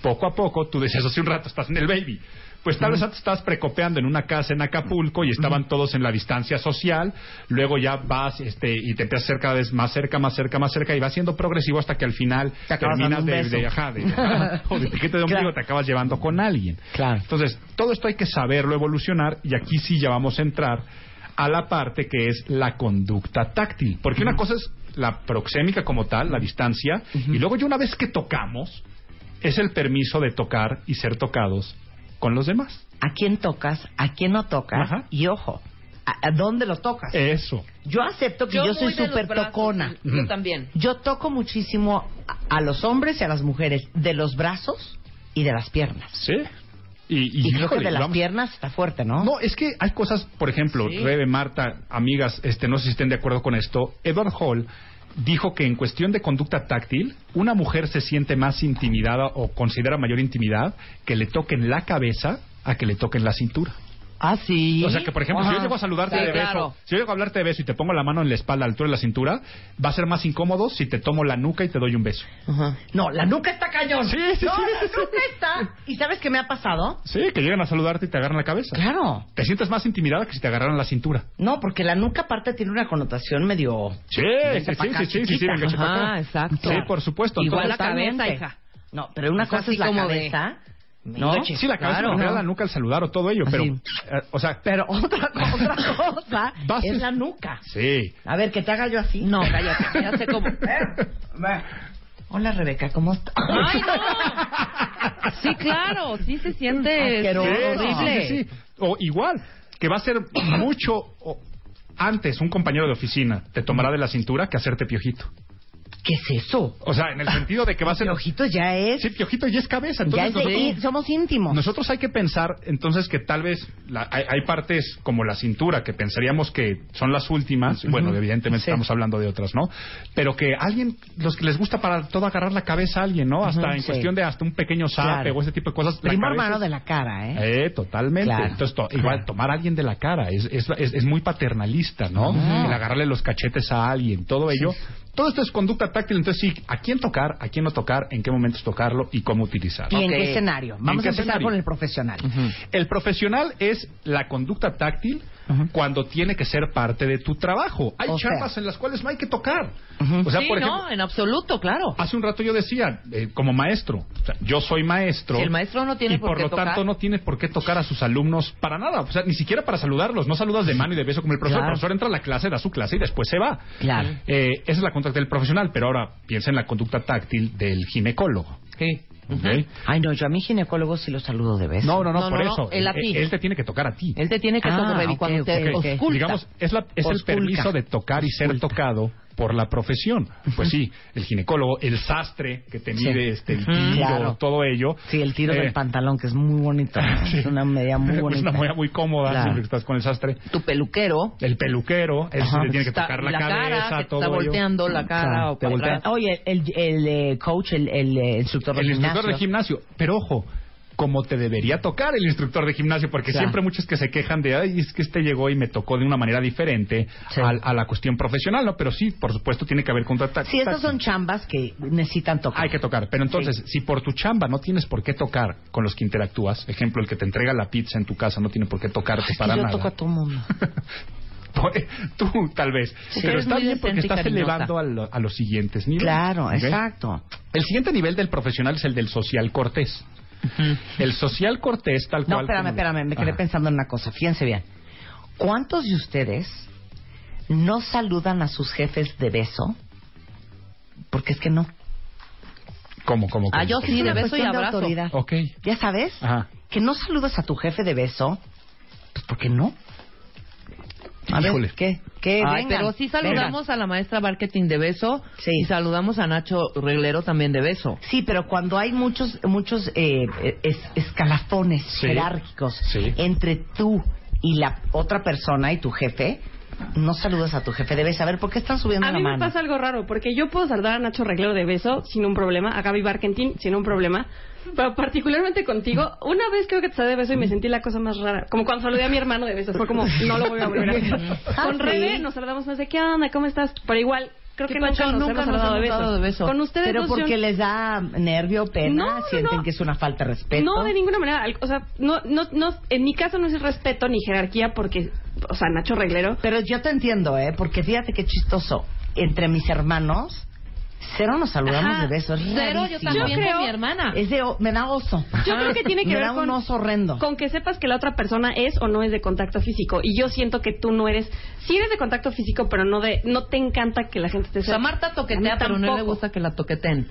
Poco a poco, tú decías hace un rato, estás en el baby. Pues tal vez antes estabas precopeando en una casa en Acapulco y estaban todos en la distancia social, luego ya vas este, y te empiezas a hacer cada vez más cerca, más cerca, más cerca y va siendo progresivo hasta que al final Te terminas de, de, ajá, de- o de piquete de ombligo Claro. te acabas llevando con alguien. Claro. Entonces, todo esto hay que saberlo evolucionar y aquí sí ya vamos a entrar a la parte que es la conducta táctil. Porque una cosa es la proxémica como tal, la distancia, y luego ya una vez que tocamos, es el permiso de tocar y ser tocados con los demás. a quién tocas, a quién no tocas Ajá. y ojo, a, a dónde lo tocas. Eso. yo acepto que yo, soy súper tocona. Yo también. Yo toco muchísimo a, a los hombres y a las mujeres de los brazos y de las piernas. Sí. Y, Y, creo que de las vamos- piernas está fuerte, ¿no? No, es que hay cosas, por ejemplo, Sí. Rebe, Marta, amigas, este, no sé si estén de acuerdo con esto. Edward Hall dijo que en cuestión de conducta táctil, una mujer se siente más intimidada o considera mayor intimidad que le toquen la cabeza a que le toquen la cintura. Ah, sí. O sea que, por ejemplo, si yo llego a saludarte Sí, de beso, claro. si yo llego a hablarte de beso y te pongo la mano en la espalda, a la altura de la cintura, va a ser más incómodo si te tomo la nuca y te doy un beso. Ajá. No, la nuca está cañón. Sí, sí, no, sí. la nuca está. ¿Y sabes qué me ha pasado? Sí, que llegan a saludarte y te agarran la cabeza. Claro. Te sientes más intimidada que si te agarraran la cintura. No, porque la nuca aparte tiene una connotación medio... Sí, sí, sí, sí, sí, sí. Ajá, exacto. Sí, por supuesto. Igual Entonces, la cabeza, hija. No, pero una cosa es la como de- cabeza. ¿No? Leche, Sí, la cabeza claro. me da la nuca al saludar o todo ello, pero, Así. eh, o sea, Pero otra, otra cosa Vas- es la nuca. sí. A ver, que te haga yo así. No, cállate, ya sé cómo. Ve. Hola, Rebeca, ¿cómo estás? ¡Ay, no! Sí, claro, sí se siente. Sí, horrible. sí, sí, sí. O igual, que va a ser mucho o- antes un compañero de oficina te tomará de la cintura que hacerte piojito. ¿Qué es eso? O sea, en el sentido de que va a ser... Piojito ya es... Sí, piojito y es cabeza. ya Entonces es de nosotros- somos íntimos. Nosotros hay que pensar entonces que tal vez la- hay, hay partes como la cintura que pensaríamos que son las últimas, bueno, evidentemente Sí. estamos hablando de otras, ¿no? Pero que alguien, los que les gusta para todo agarrar la cabeza a alguien, ¿no? Hasta en sí. cuestión de hasta un pequeño Claro. o ese tipo de cosas. Primo hermano es- de la cara, ¿eh? Eh, totalmente. Claro. Entonces, to- igual, tomar a alguien de la cara es, es, es- es muy paternalista, ¿no? El agarrarle los cachetes a alguien, todo ello. Todo esto es conducta táctil, entonces sí, a quién tocar, a quién no tocar, en qué momentos tocarlo y cómo utilizarlo. ¿Y en qué escenario? ¿En Vamos qué a empezar escenario? con el profesional. El profesional es la conducta táctil cuando tiene que ser parte de tu trabajo. Hay O sea. chambas en las cuales no hay que tocar. O sea, sí, por ejemplo, no, en absoluto, claro. hace un rato yo decía, eh, como maestro, o sea, yo soy maestro. Si el maestro no tiene y por por qué lo tocar. tanto no tiene por qué tocar a sus alumnos para nada. O sea, ni siquiera para saludarlos. No saludas de mano y de beso como el profesor. Claro. El profesor entra a la clase, da su clase y después se va. Claro. Eh, esa es la conducta del profesional, pero ahora piensa en la conducta táctil del ginecólogo. Sí. ¿Ok? Ay, no, yo a mi ginecólogo sí lo saludo de beso. No, no, no, No, por no, eso. él a ti. él te tiene que tocar a ti. Él te tiene que Ah, tocar ok, cuando ok, te. Digamos, es, la, es el permiso de tocar y ser Ausculta. tocado por la profesión. Pues sí, el ginecólogo, el sastre que te Sí. mide este, el tiro, Claro. todo ello. Sí, el tiro Eh, del pantalón, que es muy bonito. sí. Es una medida muy Es bonita. una medida muy cómoda Claro. siempre que estás con el sastre. Tu peluquero. El peluquero, él le tiene que está- tocar la, la cabeza, cara, que te todo está ello. volteando la cara o Te voltea. atrás. Oye, el, el, eh, coach, el, el, eh, instructor de el gimnasio. instructor de gimnasio. Pero ojo, como te debería tocar el instructor de gimnasio, porque Claro. siempre muchos que se quejan de, ay, es que este llegó y me tocó de una manera diferente Sí. a, a la cuestión profesional, ¿no? Pero sí, por supuesto, tiene que haber contacto. Sí, estas son chambas que necesitan tocar. Hay que tocar. Pero entonces, si por tu chamba no tienes por qué tocar con los que interactúas, ejemplo, el que te entrega la pizza en tu casa no tiene por qué tocarte Es que para yo nada. toco a todo mundo. Tú, tal vez. Sí, pero está bien porque estás elevando a, lo- a los siguientes niveles. Claro, exacto. El siguiente nivel del profesional es el del social cortés. El social cortés, tal No, cual. espérame, como- espérame, me quedé Ajá. pensando en una cosa. Fíjense bien. ¿Cuántos de ustedes no saludan a sus jefes de beso? Porque es que no. ¿Cómo, cómo, Ah, cómo, yo cómo? sí, de beso y cuestión de abrazo. autoridad. Ok. ¿Ya sabes? Ajá. Que no saludas a tu jefe de beso. Pues porque no. A ver, Híjole. ¿qué? ¿Qué? Ay, Vengan, pero sí saludamos a la maestra marketing de beso Sí. y saludamos a Nacho Reglero también de beso. Sí, pero cuando hay muchos muchos eh, es- escalafones Sí. jerárquicos Sí. entre tú y la otra persona y tu jefe, no saludas a tu jefe de beso. A ver, ¿por qué están subiendo A la mí me mano? pasa algo raro, porque yo puedo saludar a Nacho Reglero de beso sin un problema, a Gaby Barkentin sin un problema, pero particularmente contigo, una vez creo que te saludé de beso y me sentí la cosa más rara, como cuando saludé a mi hermano de beso, fue como, no lo voy a volver a hacer. Ah, Con. Rebe nos saludamos más de, ¿qué onda? ¿Cómo estás? Pero igual, creo ¿Qué que nunca nos Nunca hemos nos hemos dado de beso. Con ustedes Pero yo- porque les da nervio, pena, No, sienten no. que es una falta de respeto. No, de ninguna manera. O sea, no, no, no, en mi caso no es respeto ni jerarquía porque, o sea, Nacho Reglero. Pero yo te entiendo, ¿eh? Porque fíjate qué chistoso. Entre mis hermanos, cero nos saludamos Ajá, de besos. Es Cero, yo también Yo creo- con mi hermana. Es de, me da oso. Yo creo que tiene que me ver da un con, oso horrendo. con que sepas que la otra persona es o no es de contacto físico. Y yo siento que tú no eres. Sí eres de contacto físico, pero no de no te encanta que la gente te O sea, Marta toquetea, pero no le gusta que la toqueten.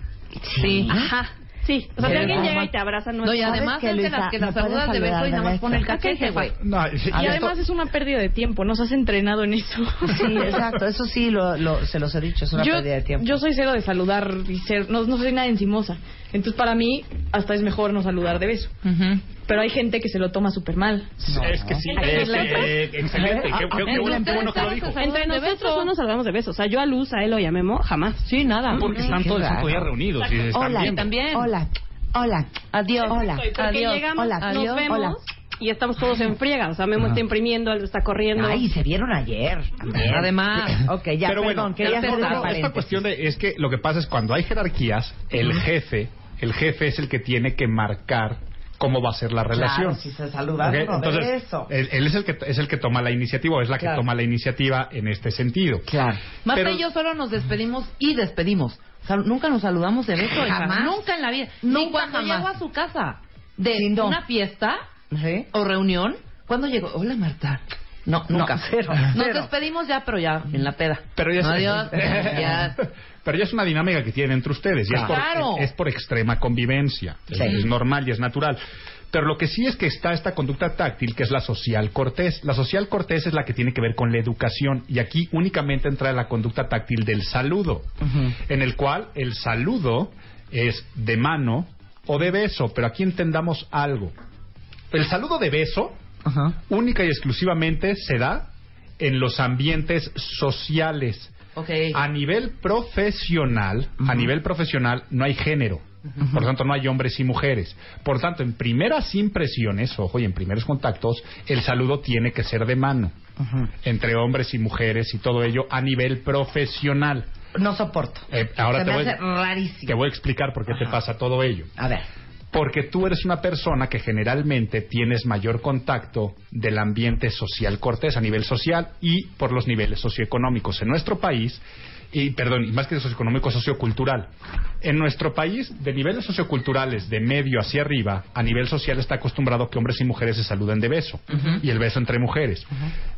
Sí. Ajá. Sí. O sea, si Pero alguien llega y te abraza, no, No, es y además qué, es de las que ¿Me la puedes saludas de beso y nada más pone el cachete, güey. No, y- además es una pérdida de tiempo. No has entrenado en eso. Sí, exacto. Eso sí, lo, lo- se los he dicho. Es una yo, pérdida de tiempo. yo soy cero de saludar y ser, no, no soy nada encimosa. Entonces para mí hasta es mejor no saludar de beso. Ujú. Pero hay gente que se lo toma súper mal. es que sí, es, eh, excelente. Qué, qué- qué bueno, qué bueno que lo dijo. Entre nosotros no nos saludamos de besos. O sea, yo a Luz, a él o a Memo, jamás. Sí, nada. Porque están todo el santo día reunidos y están Hola, viendo. también. Hola, hola. Adiós. Hola. Adiós. llegamos, Hola. nos Adiós. vemos Hola. y estamos todos en friega. O sea, Memo está imprimiendo, él está corriendo. Ay, se vieron ayer. también. Además. Ok, ya, Pero perdón, bueno, quería hacer ese esta cuestión de, es que lo que pasa es cuando hay jerarquías, el jefe, el jefe es el que tiene que marcar cómo va a ser la relación. Claro, si se no, de Entonces, eso. Él, él es el que es el que toma la iniciativa, o es la que toma la iniciativa en este sentido. Claro. Marta Pero- y yo solo nos despedimos y despedimos. O sea, nunca nos saludamos de beso. ¿Jamás? Nunca en la vida. Ni Nunca cuando jamás. llego a su casa de Sí, no. una fiesta ¿Sí? o reunión. ¿Cuándo llegó? Hola, Marta. No, No, nunca. cero, Nos cero. despedimos ya, pero ya en la peda. Pero ya Adiós. ya. Pero ya es una dinámica que tienen entre ustedes. Y es, por, Claro. es, es por extrema convivencia. Es- Sí. Es, normal y es natural. Pero lo que sí es que está esta conducta táctil, que es la social cortés. La social cortés es la que tiene que ver con la educación. Y aquí únicamente entra la conducta táctil del saludo, en el cual el saludo es de mano o de beso. Pero aquí entendamos algo. El saludo de beso única y exclusivamente se da en los ambientes sociales. Ok. A nivel profesional, a nivel profesional no hay género. Por lo tanto, no hay hombres y mujeres. Por tanto, en primeras impresiones, ojo, y en primeros contactos, el saludo tiene que ser de mano. Entre hombres y mujeres y todo ello a nivel profesional. No soporto. Eh, ahora Se te me voy, hace rarísimo. te voy a explicar por qué te pasa todo ello. A ver. Porque tú eres una persona que generalmente tienes mayor contacto del ambiente social cortés a nivel social y por los niveles socioeconómicos. En nuestro país, y perdón, y más que socioeconómico, sociocultural. En nuestro país, de niveles socioculturales de medio hacia arriba, a nivel social está acostumbrado que hombres y mujeres se saluden de beso y el beso entre mujeres.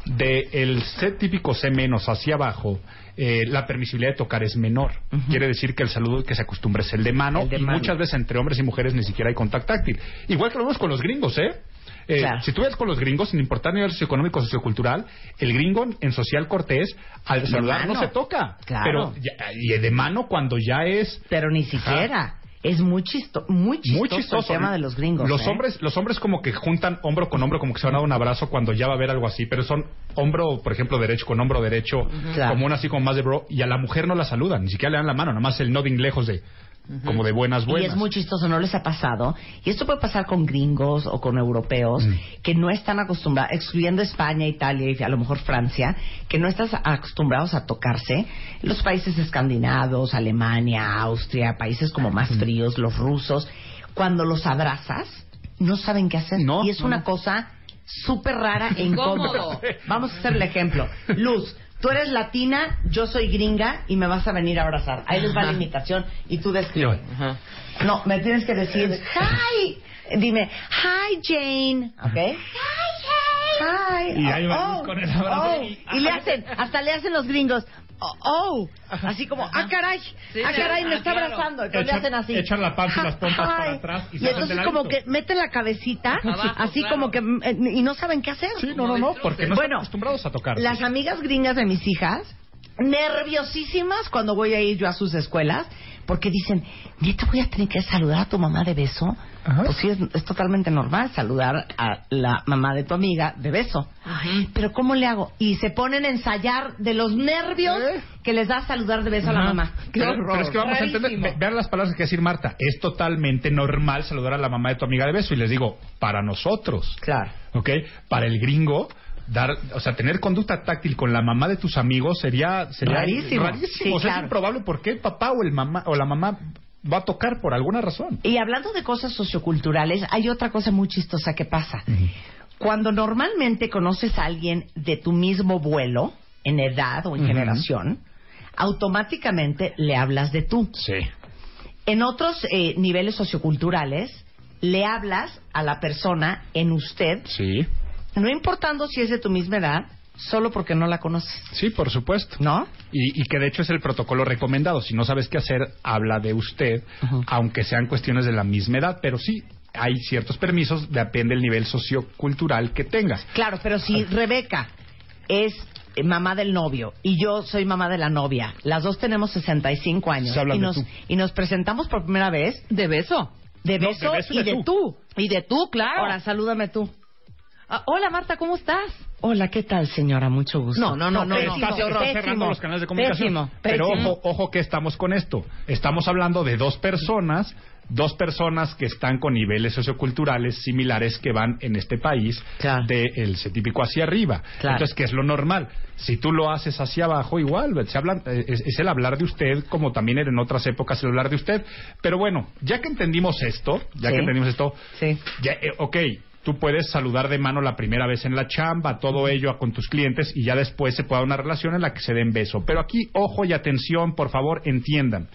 De el C típico C menos hacia abajo, eh, la permisibilidad de tocar es menor. Quiere decir que el saludo que se acostumbra es el de mano El de y mano. muchas veces entre hombres y mujeres ni siquiera hay contacto táctil. Igual que lo vemos con los gringos, ¿eh? Eh, Claro. Si tú ves con los gringos, sin importar nivel socioeconómico o sociocultural, el gringo en social cortés, al De saludar no se toca. Claro. Pero ya- y de mano cuando ya es Pero ni siquiera. Es muy, chisto muy chistoso, muy chistoso. el tema de los gringos. Los ¿eh? hombres, los hombres como que juntan hombro con hombro, como que se van a dar un abrazo cuando ya va a haber algo así, pero son hombro, por ejemplo, derecho con hombro derecho, Claro. como una así como más de bro, y a la mujer no la saludan, ni siquiera le dan la mano, nada más el nodding lejos de, como de buenas Y buenas. es muy chistoso, ¿no les ha pasado? Y esto puede pasar con gringos o con europeos Mm. que no están acostumbrados, excluyendo España, Italia y a lo mejor Francia, que no están acostumbrados a tocarse. Los países escandinavos, Alemania, Austria, países como más Mm. fríos, los rusos, cuando los abrazas, no saben qué hacer. No, y es no, una cosa súper rara e incómoda. Incómodo. Vamos a hacer el ejemplo. Luz, tú eres latina, yo soy gringa y me vas a venir a abrazar. Ahí les va la imitación y tú describe. No, me tienes que decir, hi. Dime, hi Jane, ¿ok? Hi Jane. Hi. Y ahí va Luz con el abrazo. oh. Y le hacen, hasta le hacen los gringos, oh, oh. así como, ah caray, Sí, ah caray, me Ah, está claro. abrazando. Entonces Echan- le hacen así. echan la panza y las pompas para atrás y Y, se entonces como que meten la cabecita, Abajo, así claro. como que, eh, y no saben qué hacer. Sí, no, no, no, porque no Bueno, están acostumbrados a tocar. Las amigas gringas de mis hijas, nerviosísimas cuando voy a ir yo a sus escuelas, porque dicen, ¿neta voy a tener que saludar a tu mamá de beso? Ajá. Pues sí, es, es totalmente normal saludar a la mamá de tu amiga de beso. Pero ¿cómo le hago? Y se ponen a ensayar de los nervios ¿Eh? que les da saludar de beso a la mamá. ¡Qué Pero, horror! pero es que vamos a entender, vean las palabras que quiere decir Marta. Es totalmente normal saludar a la mamá de tu amiga de beso. Y les digo, para nosotros, Claro. ¿ok? Para el gringo, dar, o sea, tener conducta táctil con la mamá de tus amigos sería, sería Rarísimo. rarísimo. Sí, o sea, claro. es improbable porque el papá o el mamá o la mamá va a tocar por alguna razón. Y hablando de cosas socioculturales, hay otra cosa muy chistosa que pasa. Cuando normalmente conoces a alguien de tu mismo vuelo, en edad o en generación, automáticamente le hablas de tú. Sí. En otros eh, niveles socioculturales, le hablas a la persona en usted, Sí. no importando si es de tu misma edad, solo porque no la conoces. Sí, por supuesto. ¿No? Y, y que de hecho es el protocolo recomendado. Si no sabes qué hacer, habla de usted, aunque sean cuestiones de la misma edad. Pero sí, hay ciertos permisos, depende del nivel sociocultural que tengas. Claro, pero si Rebeca es eh, mamá del novio y yo soy mamá de la novia, las dos tenemos 65 años y nos, tú. y nos presentamos por primera vez De beso. de No, beso, de beso y de, tú. Y de tú, claro. Ahora, salúdame tú. Ah, hola, Marta, ¿cómo estás? Hola, ¿qué tal, señora? Mucho gusto. No, no, no, no, pésimo, estás, estás pésimo, cerrando los canales de comunicación. Pésimo, Pero ojo, ojo que estamos con esto. Estamos hablando de dos personas, dos personas que están con niveles socioculturales similares que van en este país Claro. del típico hacia arriba. Claro. Entonces, ¿qué es lo normal? Si tú lo haces hacia abajo, igual, se hablan, eh, es, es el hablar de usted, como también era en otras épocas el hablar de usted. Pero bueno, ya que entendimos esto, ya Sí. que entendimos esto, Sí. ya, eh, ok, tú puedes saludar de mano la primera vez en la chamba, todo ello con tus clientes y ya después se puede dar una relación en la que se den beso. Pero aquí, ojo y atención, por favor, entiendan.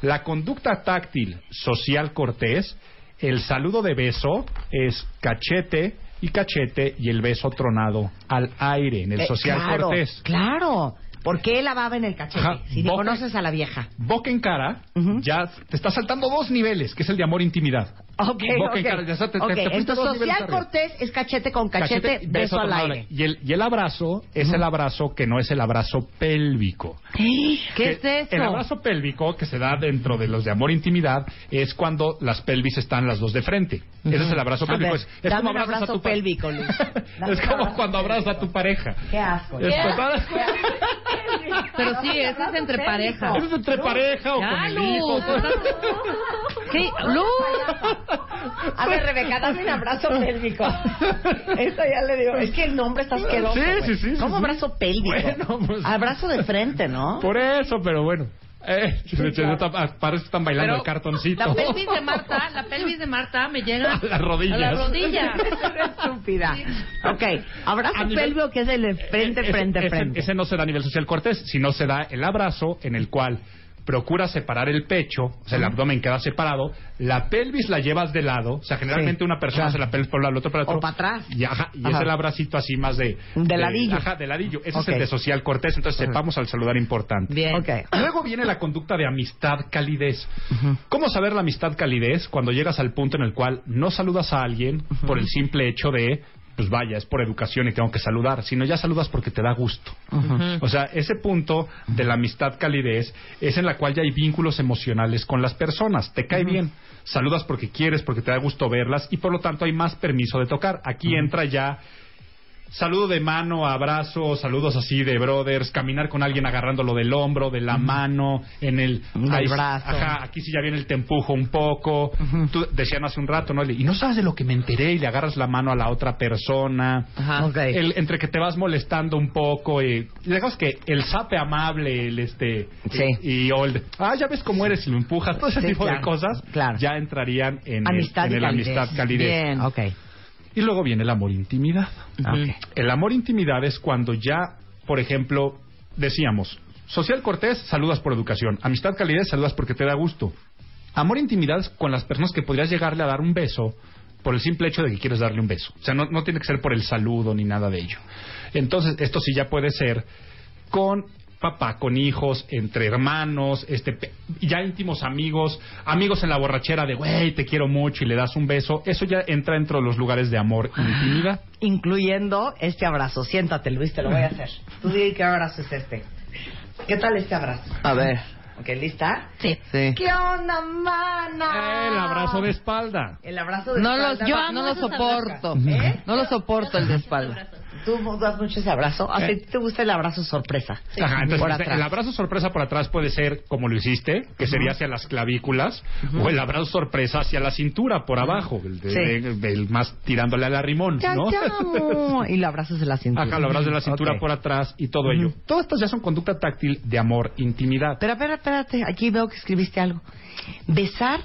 La conducta táctil social cortés, el saludo de beso es cachete y cachete y el beso tronado al aire en el Eh, social claro, cortés. Claro. ¿Por qué la baba en el cachete? Ajá, Si boca- conoces a la vieja. Boca en cara, ya te está saltando dos niveles, que es el de amor e intimidad. Ok, Boca en cara, ya está, te- te- Ok, te fuiste entonces social cortés es cachete con cachete, beso, al aire. Y el, y el abrazo es el abrazo que no es el abrazo pélvico. ¿Qué Que es eso? El abrazo pélvico que se da dentro de los de amor e intimidad es cuando las pelvis están las dos de frente. Ese es el abrazo pélvico. ver, es, es dame como un abrazas a abrazo tu pélvico, Luz. Es como abrazo cuando abrazas a tu pareja. Qué asco. Es Qué total- Pero sí, eso es entre pareja. Eso es entre pareja o con el Luz, hijo. Sí, Luz. A ver, Rebeca, dame un abrazo pélvico. Eso ya le digo. Es que el nombre está asqueroso. Sí, sí, sí, sí, ¿Cómo abrazo pélvico? Bueno, pues- Abrazo de frente, ¿no? Por eso, pero bueno. Eh, parece que están bailando Pero el cartoncito. La pelvis de Marta, la pelvis de Marta me llega A las rodillas. A la rodilla. Estúpida. Ok, abrazo pélvico que es el de frente, Ese- frente, ese, frente. ese no se da a nivel social cortés, sino se da el abrazo en el cual procura separar el pecho, o sea, el abdomen queda separado, la pelvis la llevas de lado, o sea, generalmente Sí, una persona claro. hace la pelvis por un lado, el otro por el otro. O para atrás. Y, ajá, y Ajá. es el abracito así más de... De ladillo. Ajá, de ladillo. Ese es el de social cortés, entonces sepamos al saludar importante. Bien. Ok. Luego viene la conducta de amistad calidez. ¿Cómo saber la amistad calidez cuando llegas al punto en el cual no saludas a alguien por el simple hecho de, pues vaya, es por educación y tengo que saludar, sino ya saludas porque te da gusto? O sea, ese punto de la amistad calidez es en la cual ya hay vínculos emocionales con las personas. Te cae bien. Saludas porque quieres, porque te da gusto verlas y por lo tanto hay más permiso de tocar. Aquí entra ya saludo de mano, abrazo, saludos así de brothers, caminar con alguien agarrándolo del hombro, de la mano, en el ahí- brazo. Ajá, aquí sí ya viene el te empujo un poco. Tú decían hace un rato, ¿no? Y no sabes de lo que me enteré y le agarras la mano a la otra persona. Ajá. Ok. El- entre que te vas molestando un poco y digamos que el sape amable, el este Sí. y, y o el de, ah ya ves cómo eres y lo empujas, todo ese Sí, tipo de cosas claro. ya entrarían en Amistad el, y en el calidez. amistad calidez. Bien. Ok. Y luego viene el amor intimidad. Ok. El amor intimidad es cuando ya, por ejemplo, decíamos, social cortés, saludas por educación. Amistad calidez, saludas porque te da gusto. Amor intimidad es con las personas que podrías llegarle a dar un beso por el simple hecho de que quieres darle un beso. O sea, no, no tiene que ser por el saludo ni nada de ello. Entonces, esto sí ya puede ser con papá, con hijos, entre hermanos, este, pe- ya íntimos amigos, amigos en la borrachera de, güey, te quiero mucho y le das un beso. Eso ya entra dentro de los lugares de amor e intimidad. Incluyendo este abrazo. Siéntate, Luis, te lo voy a hacer. Tú dime qué abrazo es este. ¿Qué tal este abrazo? A ver. Ok, ¿lista? Sí. Sí. ¿Qué onda, mana? El abrazo de espalda. El abrazo de No espalda. yo Va- no lo soporto. ¿Eh? No lo soporto el de espalda. Tú das mucho ese abrazo. ¿A ti te gusta el abrazo sorpresa? Ajá, entonces Por atrás. el abrazo sorpresa por atrás puede ser como lo hiciste, que sería hacia las clavículas, o el abrazo sorpresa hacia la cintura por abajo, el, de- Sí. el más tirándole al arrimón, ¿no? amo. Y lo abrazas de la cintura. Ajá, el abrazo de la cintura por atrás y todo ello. Todas estas ya son conducta táctil de amor, intimidad. Pero espera, espérate, aquí veo que escribiste algo. Besar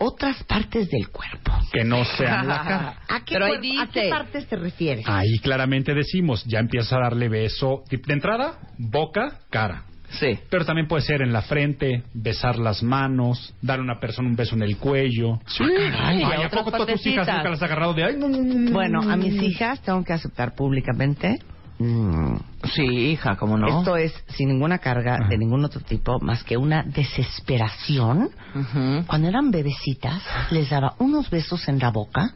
otras partes del cuerpo. que no sean la cara. ¿A qué, Pero ahí cuerpo- ¿A qué dice. partes te refieres? Ahí claramente decimos, ya empieza a darle beso. De entrada, boca, cara. Sí. Pero también puede ser en la frente, besar las manos, dar a una persona un beso en el cuello. Sí. caray, Ay, y a ¿a poco todas tus hijas nunca las has agarrado de ay, no, no, no, no, Bueno, no, a mis no"? hijas tengo que aceptar públicamente. Mm, Sí, hija, ¿cómo no? Esto es sin ninguna carga de ningún otro tipo más que una desesperación. Cuando eran bebecitas, les daba unos besos en la boca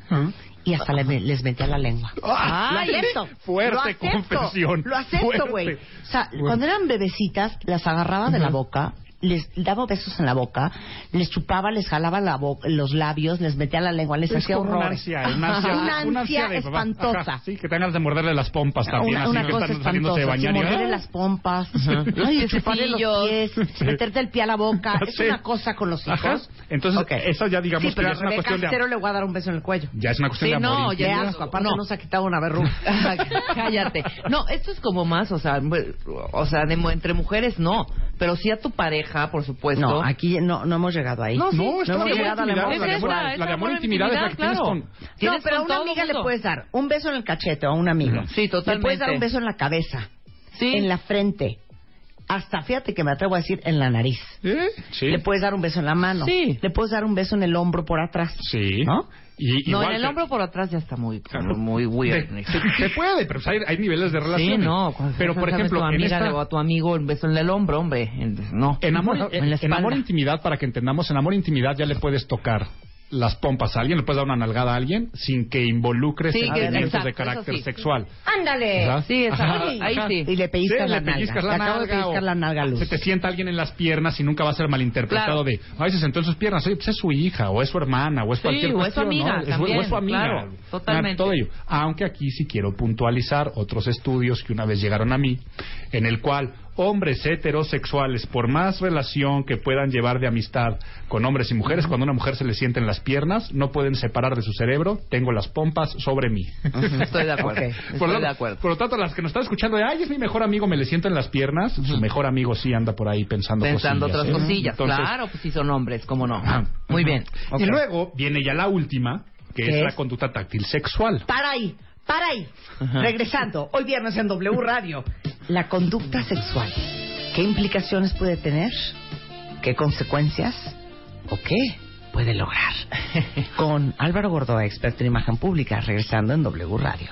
y hasta le- les metía la lengua. Ay, lo acepto. fuerte lo acepto, confesión. Lo acepto, güey. O sea, cuando eran bebecitas, las agarraba de la boca, les daba besos en la boca, les chupaba, les jalaba la boca, los labios, les metía la lengua, les Es hacía como una ansia, una ansia, Una una ansia de espantosa. Ajá, sí, que tengas de morderle las pompas también, Una, así una que cosa están saliéndose espantosa, de sí, bañar. morderle las pompas, ay, chuparle los pies, meterte el pie a la boca, es Sí. una cosa con los hijos. Ajá. Entonces, Ok. esa ya digamos sí, que pero ya es una Rebeca cuestión de cero le voy a dar un beso en el cuello. ya es una cuestión Sí, de amor no, ya asco, aparte No. no. se ha quitado una verruga. Cállate. No, esto es como más, o sea, o sea, de, entre mujeres no, pero sí a tu pareja, por supuesto. No, aquí no, no hemos llegado ahí. No, sí. No, está hemos la llegado amor la de amor, sexual. la de Es amor intimidad es la que tienes claro. con... No, pero a una amiga le puedes dar un beso en el cachete o a un amigo. Sí, Le puedes dar totalmente. un beso en la cabeza, Sí. en la frente, hasta fíjate que me atrevo a decir en la nariz. ¿Eh? Sí. Le puedes dar un beso en la mano. Sí. Le puedes dar un beso en el hombro por atrás. Sí. ¿No? Y, No, igual en el hombro por atrás ya está muy, Claro. muy weird. Se, se- se puede, pero hay, hay niveles de Sí, relaciones. no. pero, por a ejemplo, tu en, amiga esta- o a tu amigo un beso en el hombro, hombre. en- No. en amor, en la en amor intimidad, para que entendamos, en amor intimidad ya le puedes tocar las pompas a alguien, le puedes dar una nalgada a alguien sin que involucre Sí, que- sentimientos exacto, de eso carácter sí. sexual. ¡Ándale! ¿Verdad? Sí, exacto. Ajá, Ahí ajá. sí. Y le pellizcas Sí, la le pellizcas nalga. la Le acabo de nalga pellizcar o la nalga a Luz. Se te sienta alguien en las piernas y nunca va a ser malinterpretado Claro. de, ay, se sentó en sus piernas, oye, pues es su hija, o es su hermana, o es Sí, cualquier o es su amiga ¿no? Es- también, o es su amiga. claro, totalmente. Todo ello. Aunque aquí sí quiero puntualizar otros estudios que una vez llegaron a mí, en el cual hombres heterosexuales, por más relación que puedan llevar de amistad con hombres y mujeres, cuando una mujer se le siente en las piernas, no pueden separar de su cerebro, tengo las pompas sobre mí. Estoy de acuerdo. Estoy Por lo, de acuerdo. por lo tanto, las que nos están escuchando de, ay, es mi mejor amigo, me le siento en las piernas, su mejor amigo sí anda por ahí pensando Pensando cosillas, otras ¿eh? cosillas. Entonces, claro, pues sí son hombres, cómo no. ajá, Muy bien. Y luego viene ya la última, que ¿Qué es, es? la conducta táctil sexual. Para ahí, para ahí. Regresando, hoy viernes en W Radio. La conducta sexual. ¿Qué implicaciones puede tener? ¿Qué consecuencias o qué puede lograr? Con Álvaro Gordoa, experto en imagen pública, regresando en W Radio.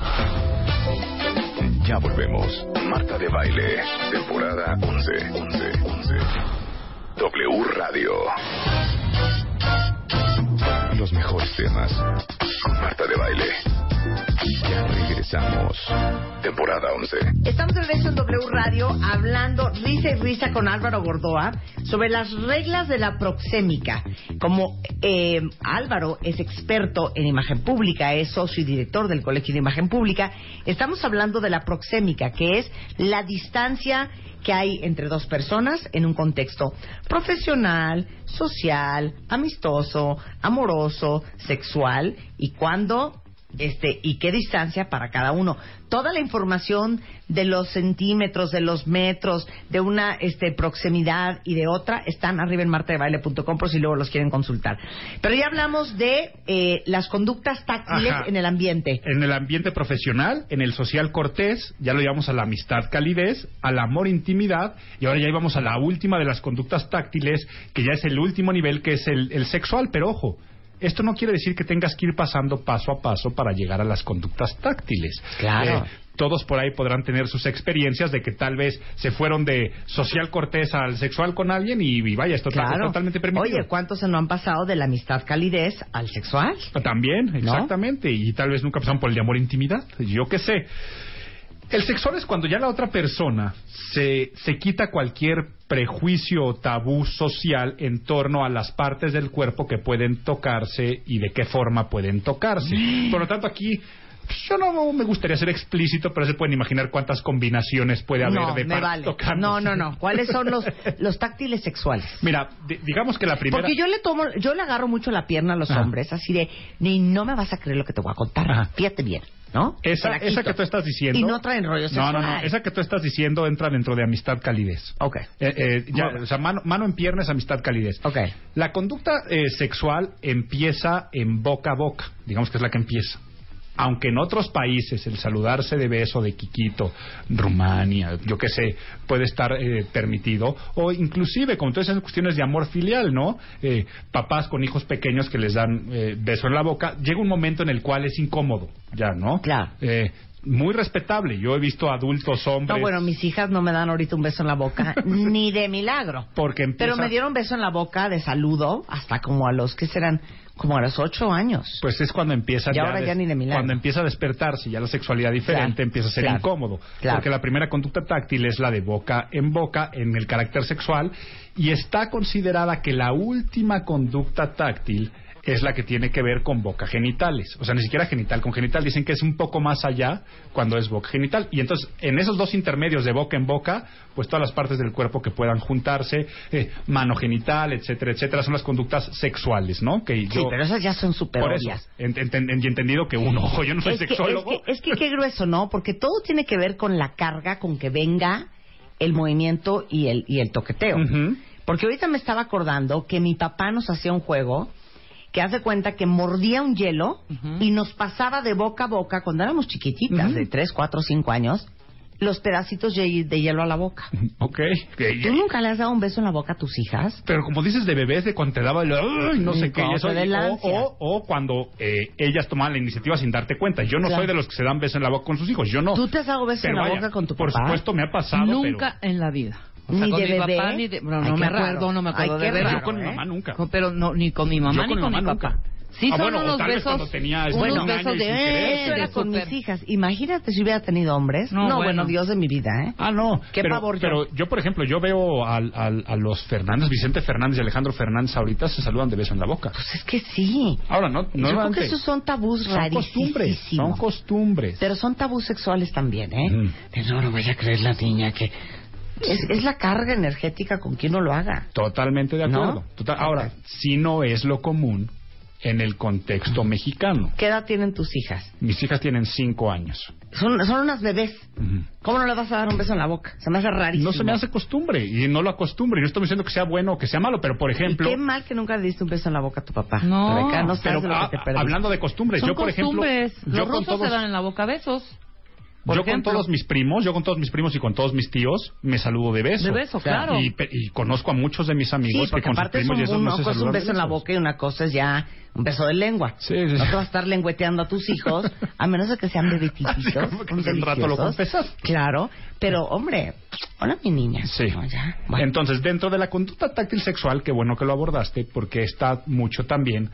Ya volvemos. Marta de Baile, temporada 11. 11, 11. W Radio. Los mejores temas con Marta de Baile. Ya regresamos. Temporada 11. Estamos de regreso en W Radio hablando risa y risa con Álvaro Gordoa sobre las reglas de la proxémica. Como eh, Álvaro es experto en imagen pública, es socio y director del Colegio de Imagen Pública, estamos hablando de la proxémica, que es la distancia que hay entre dos personas en un contexto profesional, social, amistoso, amoroso, sexual y cuando este y qué distancia para cada uno. Toda la información de los centímetros, de los metros, de una este, proximidad y de otra están arriba en martadebaile.com por si luego los quieren consultar. Pero ya hablamos de eh, las conductas táctiles Ajá. en el ambiente. En el ambiente profesional, en el social cortés, ya lo llevamos a la amistad calidez, al amor intimidad, y ahora ya íbamos a la última de las conductas táctiles, que ya es el último nivel, que es el, el sexual, pero ojo. Esto no quiere decir que tengas que ir pasando paso a paso para llegar a las conductas táctiles. Claro. Eh, todos por ahí podrán tener sus experiencias de que tal vez se fueron de social cortés al sexual con alguien y, y vaya, esto Claro. totalmente permitido. Oye, ¿cuántos se no han pasado de la amistad calidez al sexual? También, exactamente. Y tal vez nunca pasaron por el de amor e intimidad. Yo qué sé. El sexual es cuando ya la otra persona se, se quita cualquier prejuicio o tabú social en torno a las partes del cuerpo que pueden tocarse y de qué forma pueden tocarse. Por lo tanto, aquí pues, yo no me gustaría ser explícito, pero se pueden imaginar cuántas combinaciones puede haber No, de me vale. No, no, no. ¿Cuáles son los, los táctiles sexuales? Mira, di- digamos que la primera... Porque yo le tomo, yo le agarro mucho la pierna a los Ajá. hombres, así de, ni no me vas a creer lo que te voy a contar. Ajá. Fíjate bien, ¿no? Esa, esa que tú estás diciendo... Y no traen rollo No, no, no. Esa que tú estás diciendo entra dentro de amistad calidez. Ok. Eh, eh, ya, o sea, mano, mano en pierna es amistad calidez. Ok. La conducta eh, sexual empieza en boca a boca, digamos que es la que empieza. Aunque en otros países el saludarse de beso, de quiquito, Rumania, yo qué sé, puede estar eh, permitido, o inclusive, como todas esas cuestiones de amor filial, ¿no? Eh, papás con hijos pequeños que les dan eh, beso en la boca, llega un momento en el cual es incómodo, ya, ¿no? Claro. Eh, muy respetable. Yo he visto adultos hombres. No, bueno, mis hijas no me dan ahorita un beso en la boca, ni de milagro. Porque empieza... Pero me dieron beso en la boca de saludo hasta como a los que serán, como a los ocho años. Pues es cuando empieza Y ahora ya ni de milagro. cuando empieza a despertarse ya la sexualidad diferente Claro, empieza a ser claro, incómodo claro. porque la primera conducta táctil es la de boca en boca en el carácter sexual y está considerada que la última conducta táctil es la que tiene que ver con boca genitales, o sea, ni siquiera genital con genital, dicen que es un poco más allá cuando es boca genital y entonces en esos dos intermedios de boca en boca, pues todas las partes del cuerpo que puedan juntarse, eh, mano genital, etcétera, etcétera, son las conductas sexuales, ¿no? Que Sí, yo pero esas ya son súper obvias. ent- entendido que uno, ojo, yo no soy es que, sexólogo. Es que, es que qué grueso, ¿no? Porque todo tiene que ver con la carga con que venga el movimiento y el, y el toqueteo. Porque ahorita me estaba acordando que mi papá nos hacía un juego que hace cuenta que mordía un hielo y nos pasaba de boca a boca cuando éramos chiquititas, de 3, 4, 5 años, los pedacitos de, de hielo a la boca. Ok. ¿Tú nunca le has dado un beso en la boca a tus hijas? Pero como dices de bebés, de cuando te daba el... "Ay", no sé qué, eso, o, ansia. o, o cuando eh, ellas tomaban la iniciativa sin darte cuenta. Yo no Claro. soy de los que se dan besos en la boca con sus hijos, yo no. ¿Tú te has dado beso en la vaya, boca con tu Por papá? supuesto me ha pasado, Nunca en la vida. O sea, Ni con de mi bebé. papá ni de... bueno, no me acuerdo, no me acuerdo Ay, de ver. raro, Yo con mi ¿eh? mamá nunca. Con- Pero no, ni con mi mamá Yo ni con mi con mi papá. nunca. Sí, Ah, son bueno, unos besos, tenía unos besos de... eh, Eso era de con mis hijas. Imagínate si hubiera tenido hombres. No, No, bueno, bueno. Dios de mi vida, ¿eh? Ah, no. Qué pero, pavor yo. Pero yo, por ejemplo, yo veo al, al- a los Fernández, Vicente Fernández y Alejandro Fernández ahorita se saludan de beso en la boca. Pues es que sí. Ahora, no, Yo creo que esos son tabús son costumbres, son costumbres. Pero son tabús sexuales también, ¿eh? Mm. De no, no vaya a creer la niña que... Es, es la carga energética con quien uno lo haga. Totalmente de ¿No? acuerdo. Total- Ahora, si no es lo común en el contexto mexicano. ¿Qué edad tienen tus hijas? Mis hijas tienen cinco años. Son, son unas bebés. ¿Cómo no le vas a dar un beso en la boca? Se me hace rarísimo. No se me hace costumbre y no lo acostumbre. Yo estoy diciendo que sea bueno o que sea malo, pero por Y ejemplo, qué mal que nunca le diste un beso en la boca a tu papá. No, Rebeca, no sabes pero lo ah, que te perdiste. hablando de costumbres, Son yo por ejemplo, yo Los con rusos todos se dan en la boca besos. Por yo con ejemplo. todos mis primos, yo con todos mis primos y con todos mis tíos me saludo de beso. De beso, claro. Y, pe- y conozco a muchos de mis Sí, amigos que porque con sus primos y esos una no se cosa es un beso en la boca y una cosa es ya un beso de lengua. Sí, sí, sí. No te vas a estar lengüeteando a tus hijos, a menos de que sean que hace un rato lo confesas. Claro, pero hombre, hola mi niña. Sí. No, ya, bueno. Entonces, dentro de la conducta táctil sexual, qué bueno que lo abordaste, porque está mucho también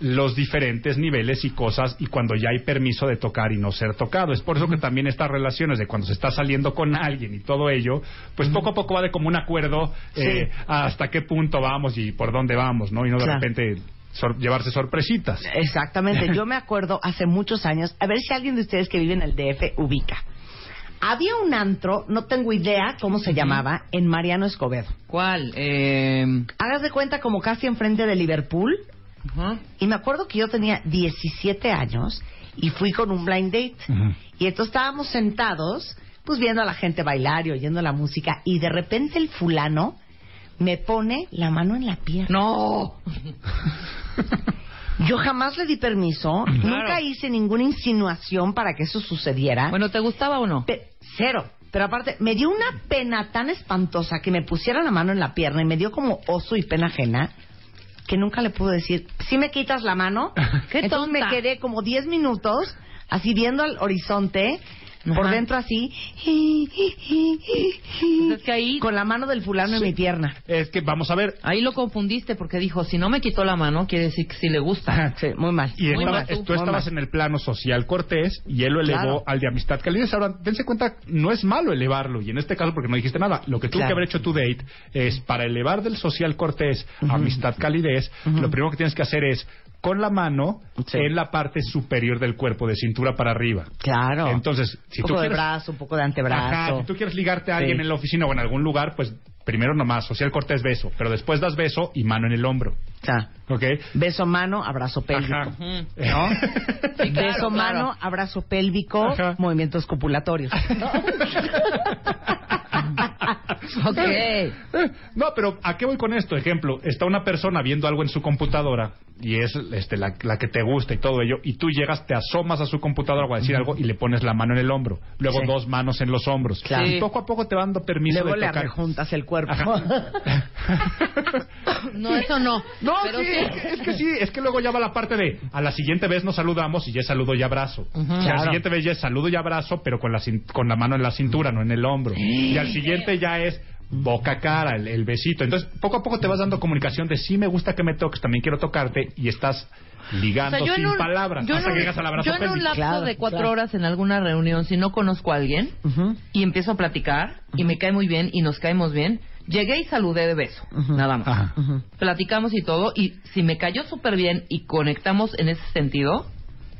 los diferentes niveles y cosas y cuando ya hay permiso de tocar y no ser tocado. Es por eso que también estas relaciones de cuando se está saliendo con alguien y todo ello, pues poco a poco va de como un acuerdo eh, hasta qué punto vamos y por dónde vamos, ¿no? Y no de Claro. repente sor- llevarse sorpresitas. Exactamente. Yo me acuerdo hace muchos años, a ver si alguien de ustedes que vive en el DF ubica. Había un antro, no tengo idea cómo se llamaba, en Mariano Escobedo. ¿Cuál? Eh, Hagas de cuenta como casi enfrente de Liverpool. Y me acuerdo que yo tenía 17 años y fui con un blind date. Y entonces estábamos sentados, pues viendo a la gente bailar y oyendo la música. Y de repente el fulano me pone la mano en la pierna. No. Yo jamás le di permiso, nunca hice ninguna insinuación para que eso sucediera. Bueno, ¿te gustaba o no? Pe- cero. Pero aparte, me dio una pena tan espantosa que me pusiera la mano en la pierna y me dio como oso y pena ajena que nunca le pude decir, si me quitas la mano. Qué Entonces me quedé como 10 minutos así viendo al horizonte, por dentro así, Pues es que ahí, con la mano del fulano en mi pierna. Es que vamos a ver, ahí lo confundiste porque dijo, si no me quitó la mano, quiere decir que sí le gusta. Sí, muy mal. Y Muy estaba- mal tú. tú Muy estabas mal. en el plano social cortés y él lo elevó Claro. al de amistad calidez. Ahora, dense cuenta, no es malo elevarlo. Y en este caso, porque no dijiste nada, lo que tuvo Claro. que haber hecho tu date es para elevar del social cortés a amistad calidez, lo primero que tienes que hacer es con la mano Sí. en la parte superior del cuerpo, de cintura para arriba. Claro. Entonces, si un tú poco de quieres- brazo, un poco de Ajá, antebrazo. si tú quieres ligarte a alguien Sí. en la oficina o en algún lugar, pues primero nomás, social cortés beso, pero después das beso y mano en el hombro. O sea, ¿Ok? beso mano, abrazo pélvico. Ajá. ¿No? Sí, claro, Beso claro. mano, abrazo pélvico, Ajá. movimientos copulatorios. Ok. Eh, No, pero ¿a qué voy con esto? Ejemplo, está una persona viendo algo en su computadora y es este, la, la que te gusta y todo ello, y tú llegas, te asomas a su computadora a decir algo y le pones la mano en el hombro, luego Sí. dos manos en los hombros. Claro. Y poco a poco te van dando permiso Luego de le tocar. rejuntas el cuerpo. No, eso no. No, Pero sí, es que- es que sí, es que luego ya va la parte de a la siguiente vez nos saludamos y ya es saludo y abrazo. Y a la siguiente vez ya es saludo y abrazo, pero con la, cin- con la mano en la cintura, no en el hombro. Y al siguiente ya es boca a cara, el, el besito. Entonces, poco a poco te vas dando comunicación de sí me gusta que me toques, también quiero tocarte y estás ligando O sea, sin un- palabras yo en hasta que un- llegas al abrazo yo en un lapso Claro, de cuatro claro. horas en alguna reunión, si no conozco a alguien y empiezo a platicar y me cae muy bien y nos caemos bien, llegué y saludé de beso, nada más. Ajá. Platicamos y todo y si me cayó súper bien y conectamos en ese sentido,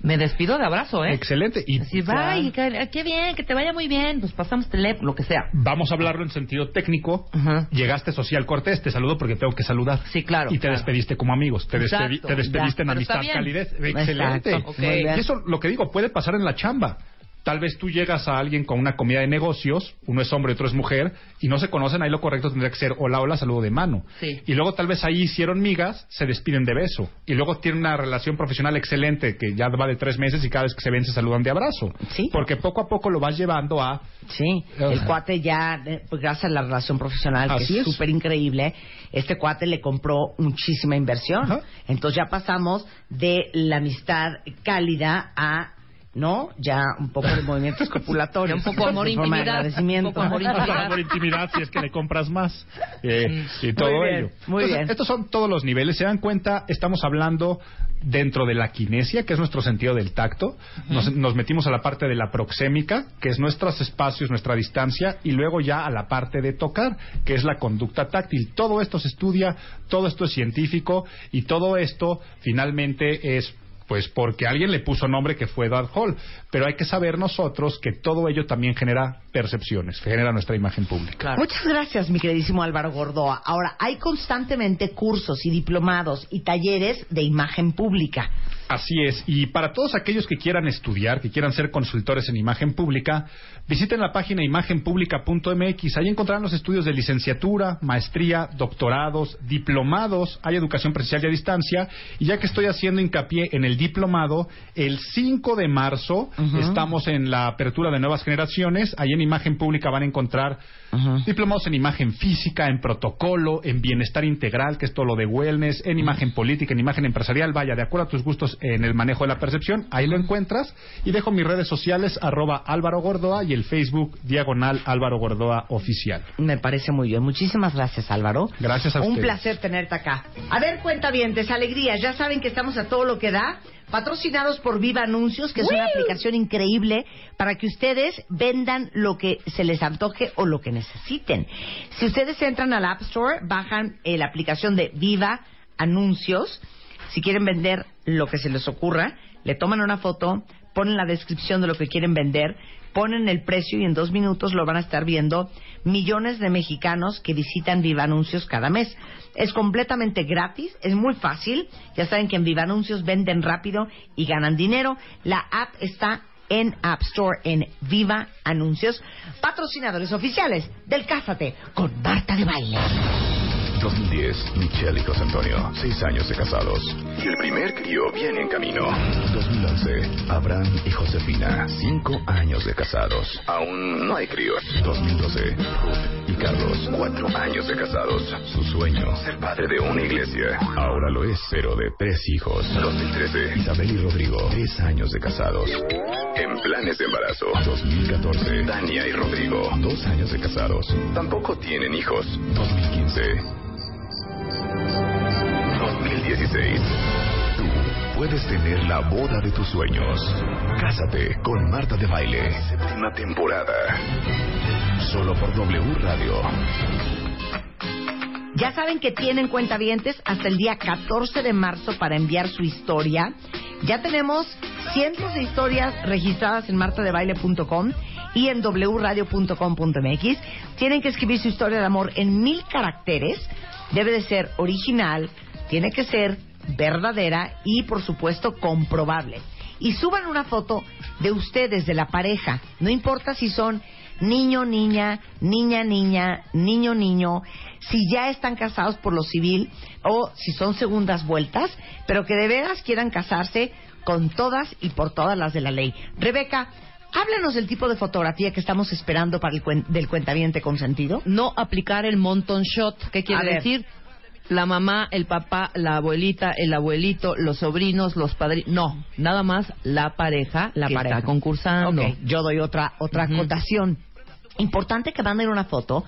me despido de abrazo, ¿eh? Excelente. Y Así, bye, que- qué bien, que te vaya muy bien, pues pasamos tele, lo que sea. vamos a hablarlo en sentido técnico. Ajá. Llegaste social cortés, te saludo porque tengo que saludar. Sí, claro, Y te claro. despediste como amigos. Te, despedi- te despediste ya, en amistad, calidez. Excelente. Exacto, ok. muy bien. Y eso, lo que digo, puede pasar en la chamba. Tal vez tú llegas a alguien con una comida de negocios, uno es hombre y otro es mujer, y no se conocen, ahí lo correcto tendría que ser hola, hola, saludo de mano. Sí. Y luego tal vez ahí hicieron migas, se despiden de beso. Y luego tienen una relación profesional excelente que ya va de tres meses y cada vez que se ven se saludan de abrazo. Sí. Porque poco a poco lo vas llevando a Sí, el cuate ya, pues gracias a la relación profesional, que es súper increíble, este cuate le compró muchísima inversión. Entonces ya pasamos de la amistad cálida a, ¿no? Ya un poco de movimientos copulatorios. Ya un poco amor, intimidad, agradecimiento. un poco amor, intimidad. si es que le compras más eh, y todo Muy bien, ello. muy Entonces, bien. Estos son todos los niveles. Se dan cuenta, estamos hablando dentro de la kinesia, que es nuestro sentido del tacto. nos, nos metimos a la parte de la proxémica, que es nuestros espacios, nuestra distancia, y luego ya a la parte de tocar, que es la conducta táctil. Todo esto se estudia, todo esto es científico y todo esto finalmente es pues porque alguien le puso nombre que fue Dark Hall. Pero hay que saber nosotros que todo ello también genera percepciones, genera nuestra imagen pública. Muchas gracias, mi queridísimo Álvaro Gordoa. Ahora, hay constantemente cursos y diplomados y talleres de imagen pública. Así es, y para todos aquellos que quieran estudiar, que quieran ser consultores en imagen pública, visiten la página imagenpublica.mx. Ahí encontrarán los estudios de licenciatura, maestría, doctorados, diplomados, hay educación presencial y a distancia. Y ya que estoy haciendo hincapié en el diplomado, el 5 de marzo estamos en la apertura de nuevas generaciones. Ahí en imagen pública van a encontrar diplomados en imagen física, en protocolo, en bienestar integral, que es todo lo de wellness, en imagen política, en imagen empresarial. Vaya, de acuerdo a tus gustos en el manejo de la percepción, ahí lo encuentras. Y dejo mis redes sociales, arroba Álvaro Gordoa y el Facebook diagonal Álvaro Gordoa oficial. Me parece muy bien. Muchísimas gracias, Álvaro. Gracias a Un ustedes. placer tenerte acá. A ver, cuentavientes, alegrías. Ya saben que estamos a todo lo que da. Patrocinados por Viva Anuncios, que es una aplicación increíble para que ustedes vendan lo que se les antoje o lo que necesiten. Si ustedes entran al App Store, bajan eh, la aplicación de Viva Anuncios. Si quieren vender lo que se les ocurra, le toman una foto, ponen la descripción de lo que quieren vender, ponen el precio y en dos minutos lo van a estar viendo millones de mexicanos que visitan Viva Anuncios cada mes. Es completamente gratis, es muy fácil. Ya saben que en Viva Anuncios venden rápido y ganan dinero. La app está en App Store en Viva Anuncios, patrocinadores oficiales del Cásate con Marta de Baile. 2010, Michelle y José Antonio, seis años de casados. Y el primer crío viene en camino. 2011, Abraham y Josefina, cinco años de casados. Aún no hay críos. 2012, Ruth y Carlos, cuatro años de casados. Su sueño, ser padre de una iglesia. Ahora lo es, pero de tres hijos. 2013, Isabel y Rodrigo, tres años de casados. En planes de embarazo. 2014, Tania y Rodrigo, dos años de casados. Tampoco tienen hijos. 2015, 2016. Tú puedes tener la boda de tus sueños. Cásate con Marta de Baile. Séptima temporada. Solo por W Radio. Ya saben que tienen cuentavientes hasta el día 14 de marzo para enviar su historia. Ya tenemos cientos de historias registradas en martadebaile.com y en wradio.com.mx. Tienen que escribir su historia de amor en mil caracteres. Debe de ser original, tiene que ser verdadera y, por supuesto, comprobable. Y suban una foto de ustedes, de la pareja. No importa si son niño, niña, niña, niña, niño, niño, si ya están casados por lo civil o si son segundas vueltas, pero que de veras quieran casarse con todas y por todas las de la ley. Rebeca, háblanos del tipo de fotografía que estamos esperando para el cuen- del cuentaviente consentido. No aplicar el monton shot. ¿Qué quiere decir? La mamá, el papá, la abuelita, el abuelito, los sobrinos, los padrinos. No, nada más la pareja La que pareja. está concursando. Yo doy otra, otra Ujú. acotación. Importante que manden una foto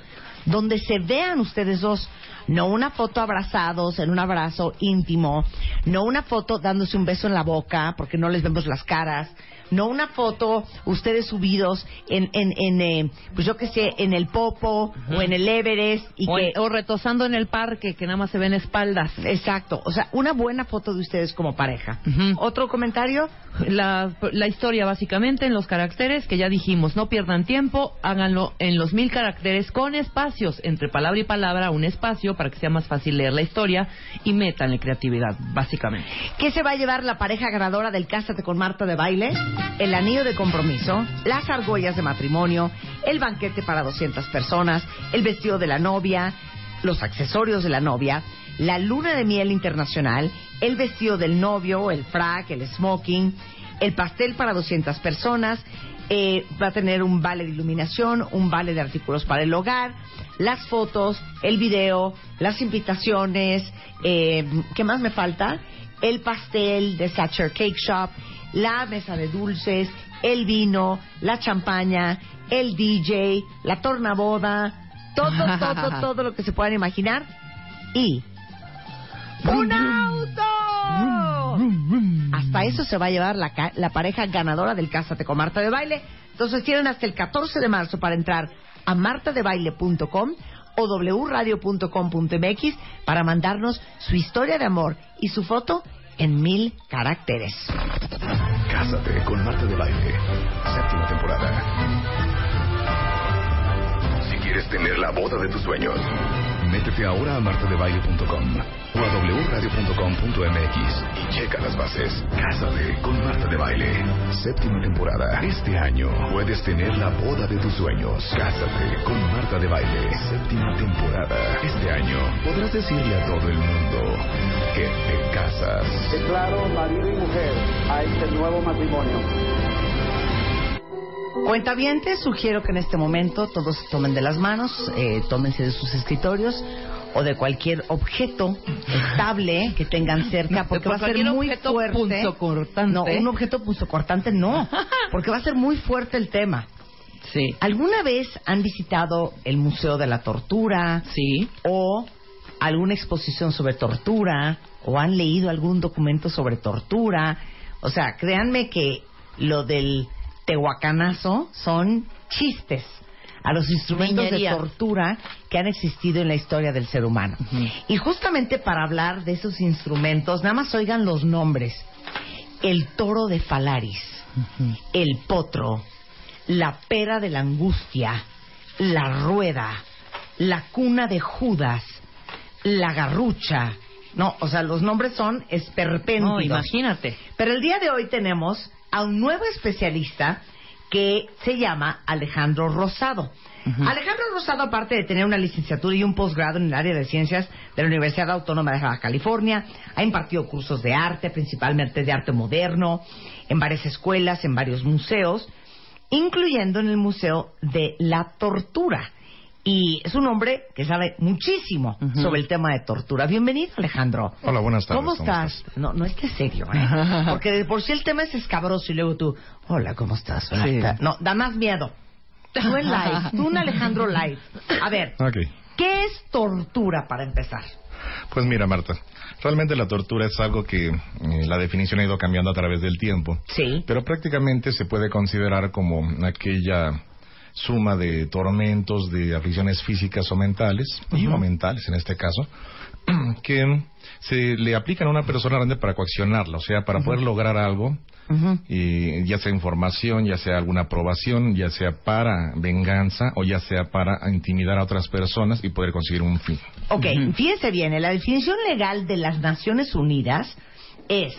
donde se vean ustedes dos. No una foto abrazados en un abrazo íntimo. No una foto dándose un beso en la boca porque no les vemos las caras. No una foto ustedes subidos en, en, en eh, pues yo qué sé, en el Popo o en el Everest. Y o, que, o retosando en el parque, que nada más se ven espaldas. Exacto. O sea, una buena foto de ustedes como pareja. ¿Otro comentario? La, la historia básicamente en los caracteres que ya dijimos, no pierdan tiempo, háganlo en los mil caracteres con espacios, entre palabra y palabra, un espacio para que sea más fácil leer la historia y métanle creatividad, básicamente. ¿Qué se va a llevar la pareja ganadora del Cásate con Marta de baile? El anillo de compromiso, las argollas de matrimonio, el banquete para 200 personas, el vestido de la novia, los accesorios de la novia, la luna de miel internacional, el vestido del novio, el frac, el smoking, el pastel para 200 personas, eh, va a tener un vale de iluminación, un vale de artículos para el hogar, las fotos, el video, las invitaciones, eh, ¿qué más me falta? El pastel de Satcher Cake Shop, la mesa de dulces, el vino, la champaña, el DJ, la tornaboda, todo, todo, todo lo que se puedan imaginar y ¡Un auto! Hasta eso se va a llevar la, ca- la pareja ganadora del Cásate con Marta de Baile. Entonces tienen hasta el 14 de marzo para entrar a martadebaile.com o wradio.com.mx para mandarnos su historia de amor y su foto en mil caracteres. Cásate con Marta de Baile. Séptima temporada. Tener la boda de tus sueños. Métete ahora a martadebaile.com o a wradio.com.mx y checa las bases. Cásate con Marta de Baile. Séptima temporada. Este año puedes tener la boda de tus sueños. Cásate con Marta de Baile. Séptima temporada. Este año podrás decirle a todo el mundo que te casas. Declaro marido y mujer a este nuevo matrimonio. Cuentavientes, sugiero que en este momento todos se tomen de las manos, eh, tómense de sus escritorios o de cualquier objeto estable que tengan cerca, porque va a ser muy objeto fuerte. No, un objeto punzocortante no, porque va a ser muy fuerte el tema. Sí. ¿Alguna vez han visitado el Museo de la Tortura? Sí. o alguna exposición sobre tortura o han leído algún documento sobre tortura. O sea, créanme que lo del tehuacanazo son chistes a los instrumentos de tortura que han existido en la historia del ser humano. Y justamente para hablar de esos instrumentos, nada más oigan los nombres. El toro de Falaris, el potro, la pera de la angustia, la rueda, la cuna de Judas, la garrucha. No, o sea, los nombres son esperpéntidos. No, imagínate. Pero el día de hoy tenemos a un nuevo especialista que se llama Alejandro Rosado. Alejandro Rosado, aparte de tener una licenciatura y un posgrado en el área de ciencias de la Universidad Autónoma de Baja California, ha impartido cursos de arte, principalmente de arte moderno, en varias escuelas, en varios museos, incluyendo en el Museo de la Tortura. Y es un hombre que sabe muchísimo sobre el tema de tortura. Bienvenido, Alejandro. Hola, buenas tardes. ¿Cómo ¿Cómo estás? No, no estés serio, ¿eh? Porque de por sí el tema es escabroso y luego tú, hola, ¿cómo estás? Sí. No, da más miedo. Tú en live, tú un Alejandro live. A ver, Ok. ¿qué es tortura para empezar? Pues mira, Marta, realmente la tortura es algo que eh, la definición ha ido cambiando a través del tiempo. Sí. Pero prácticamente se puede considerar como aquella suma de tormentos, de aflicciones físicas o mentales, y o mentales en este caso, que se le aplican a una persona grande para coaccionarla, o sea, para poder lograr algo, y ya sea información, ya sea alguna aprobación, ya sea para venganza o ya sea para intimidar a otras personas y poder conseguir un fin. Ok, fíjense bien, la definición legal de las Naciones Unidas es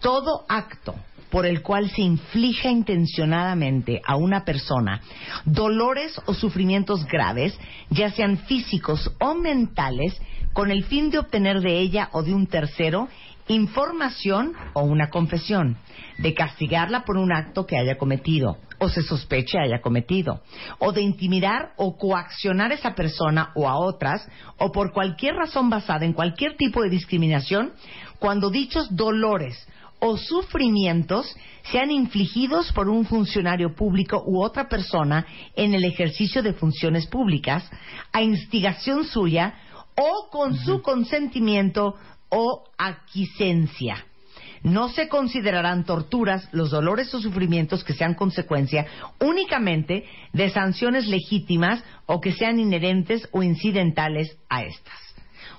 todo acto por el cual se inflija intencionadamente a una persona dolores o sufrimientos graves, ya sean físicos o mentales, con el fin de obtener de ella o de un tercero información o una confesión, de castigarla por un acto que haya cometido o se sospeche haya cometido, o de intimidar o coaccionar a esa persona o a otras, o por cualquier razón basada en cualquier tipo de discriminación, cuando dichos dolores o sufrimientos sean infligidos por un funcionario público u otra persona en el ejercicio de funciones públicas, a instigación suya o con su consentimiento o aquiescencia. No se considerarán torturas los dolores o sufrimientos que sean consecuencia únicamente de sanciones legítimas o que sean inherentes o incidentales a estas.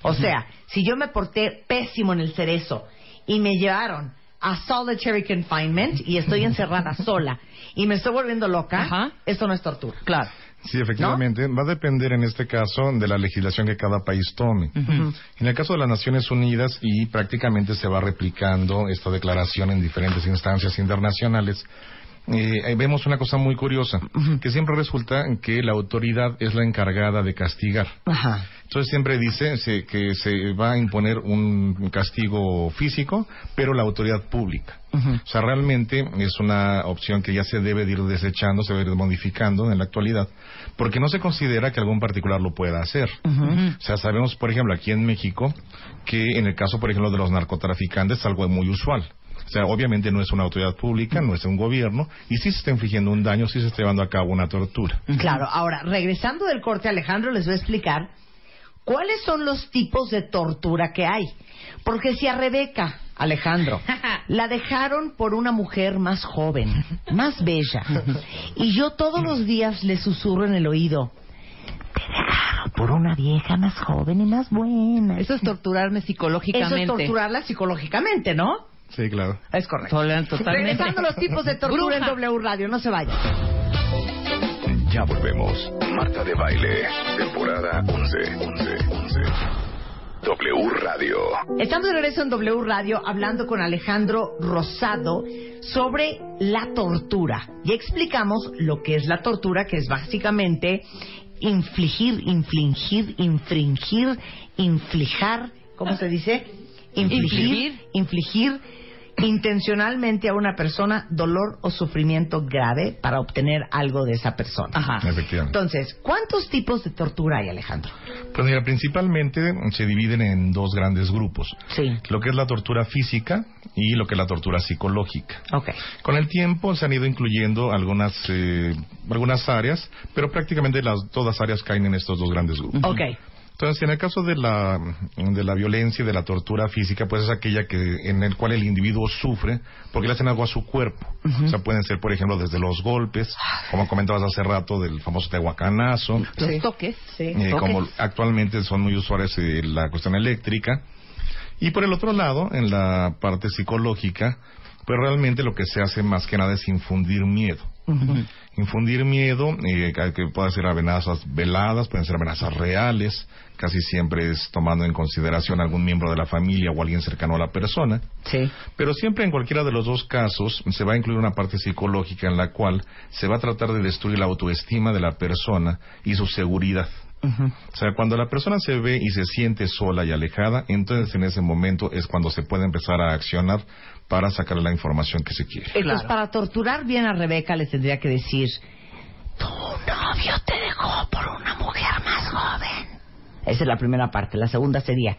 O sea, si yo me porté pésimo en el cerezo y me llevaron a solitary confinement y estoy encerrada sola y me estoy volviendo loca, Ajá. esto no es tortura. Claro. Sí, efectivamente. Va a depender en este caso de la legislación que cada país tome. En el caso de las Naciones Unidas, y prácticamente se va replicando esta declaración en diferentes instancias internacionales, eh, vemos una cosa muy curiosa, que siempre resulta que la autoridad es la encargada de castigar. Ajá. Entonces siempre dice se- que se va a imponer un castigo físico, pero la autoridad pública. O sea, realmente es una opción que ya se debe de ir desechando, se debe de ir modificando en la actualidad, porque no se considera que algún particular lo pueda hacer. O sea, sabemos, por ejemplo, aquí en México, que en el caso, por ejemplo, de los narcotraficantes es algo muy usual. O sea, obviamente no es una autoridad pública, no es un gobierno, y sí se está infligiendo un daño, sí se está llevando a cabo una tortura. Claro, ahora, regresando del corte, Alejandro les voy a explicar cuáles son los tipos de tortura que hay. Porque si a Rebeca, Alejandro, la dejaron por una mujer más joven, más bella, y yo todos los días le susurro en el oído, te dejaron por una vieja más joven y más buena. Eso es torturarme Eso psicológicamente. es torturarla psicológicamente, ¿no? Sí, claro. Es correcto. Total- Totalmente. Regresando los tipos de tortura en. W Radio, no se vayan. Ya volvemos. Marta de Baile, temporada 11, 11, 11. W Radio. Estamos de regreso en W Radio hablando con Alejandro Rosado sobre la tortura. Ya explicamos lo que es la tortura, que es básicamente infligir, infligir, infringir, inflijar, ¿cómo se dice? Infligir, infligir intencionalmente a una persona dolor o sufrimiento grave para obtener algo de esa persona. Ajá. Efectivamente. Entonces, ¿cuántos tipos de tortura hay, Alejandro? Pues mira, principalmente se dividen en dos grandes grupos. Sí. Lo que es la tortura física y lo que es la tortura psicológica. Ok. Con el tiempo se han ido incluyendo algunas eh, algunas áreas, pero prácticamente las todas áreas caen en estos dos grandes grupos. Ok. Entonces, en el caso de la, de la violencia y de la tortura física, pues es aquella que en el cual el individuo sufre porque le hacen algo a su cuerpo. O sea, pueden ser, por ejemplo, desde los golpes, como comentabas hace rato del famoso tehuacanazo, Los toques. Sí. eh, como actualmente son muy usuales eh, la cuestión eléctrica. Y por el otro lado, en la parte psicológica, pues realmente lo que se hace más que nada es infundir miedo. Infundir miedo, eh, que que pueden ser amenazas veladas, pueden ser amenazas reales, casi siempre es tomando en consideración algún miembro de la familia o alguien cercano a la persona. Sí. Pero siempre en cualquiera de los dos casos se va a incluir una parte psicológica en la cual se va a tratar de destruir la autoestima de la persona y su seguridad. O sea, cuando la persona se ve y se siente sola y alejada, entonces en ese momento es cuando se puede empezar a accionar para sacar la información que se quiere. Entonces, para torturar bien a Rebeca, le tendría que decir: Tu novio te dejó por una mujer más joven. Esa es la primera parte. La segunda sería: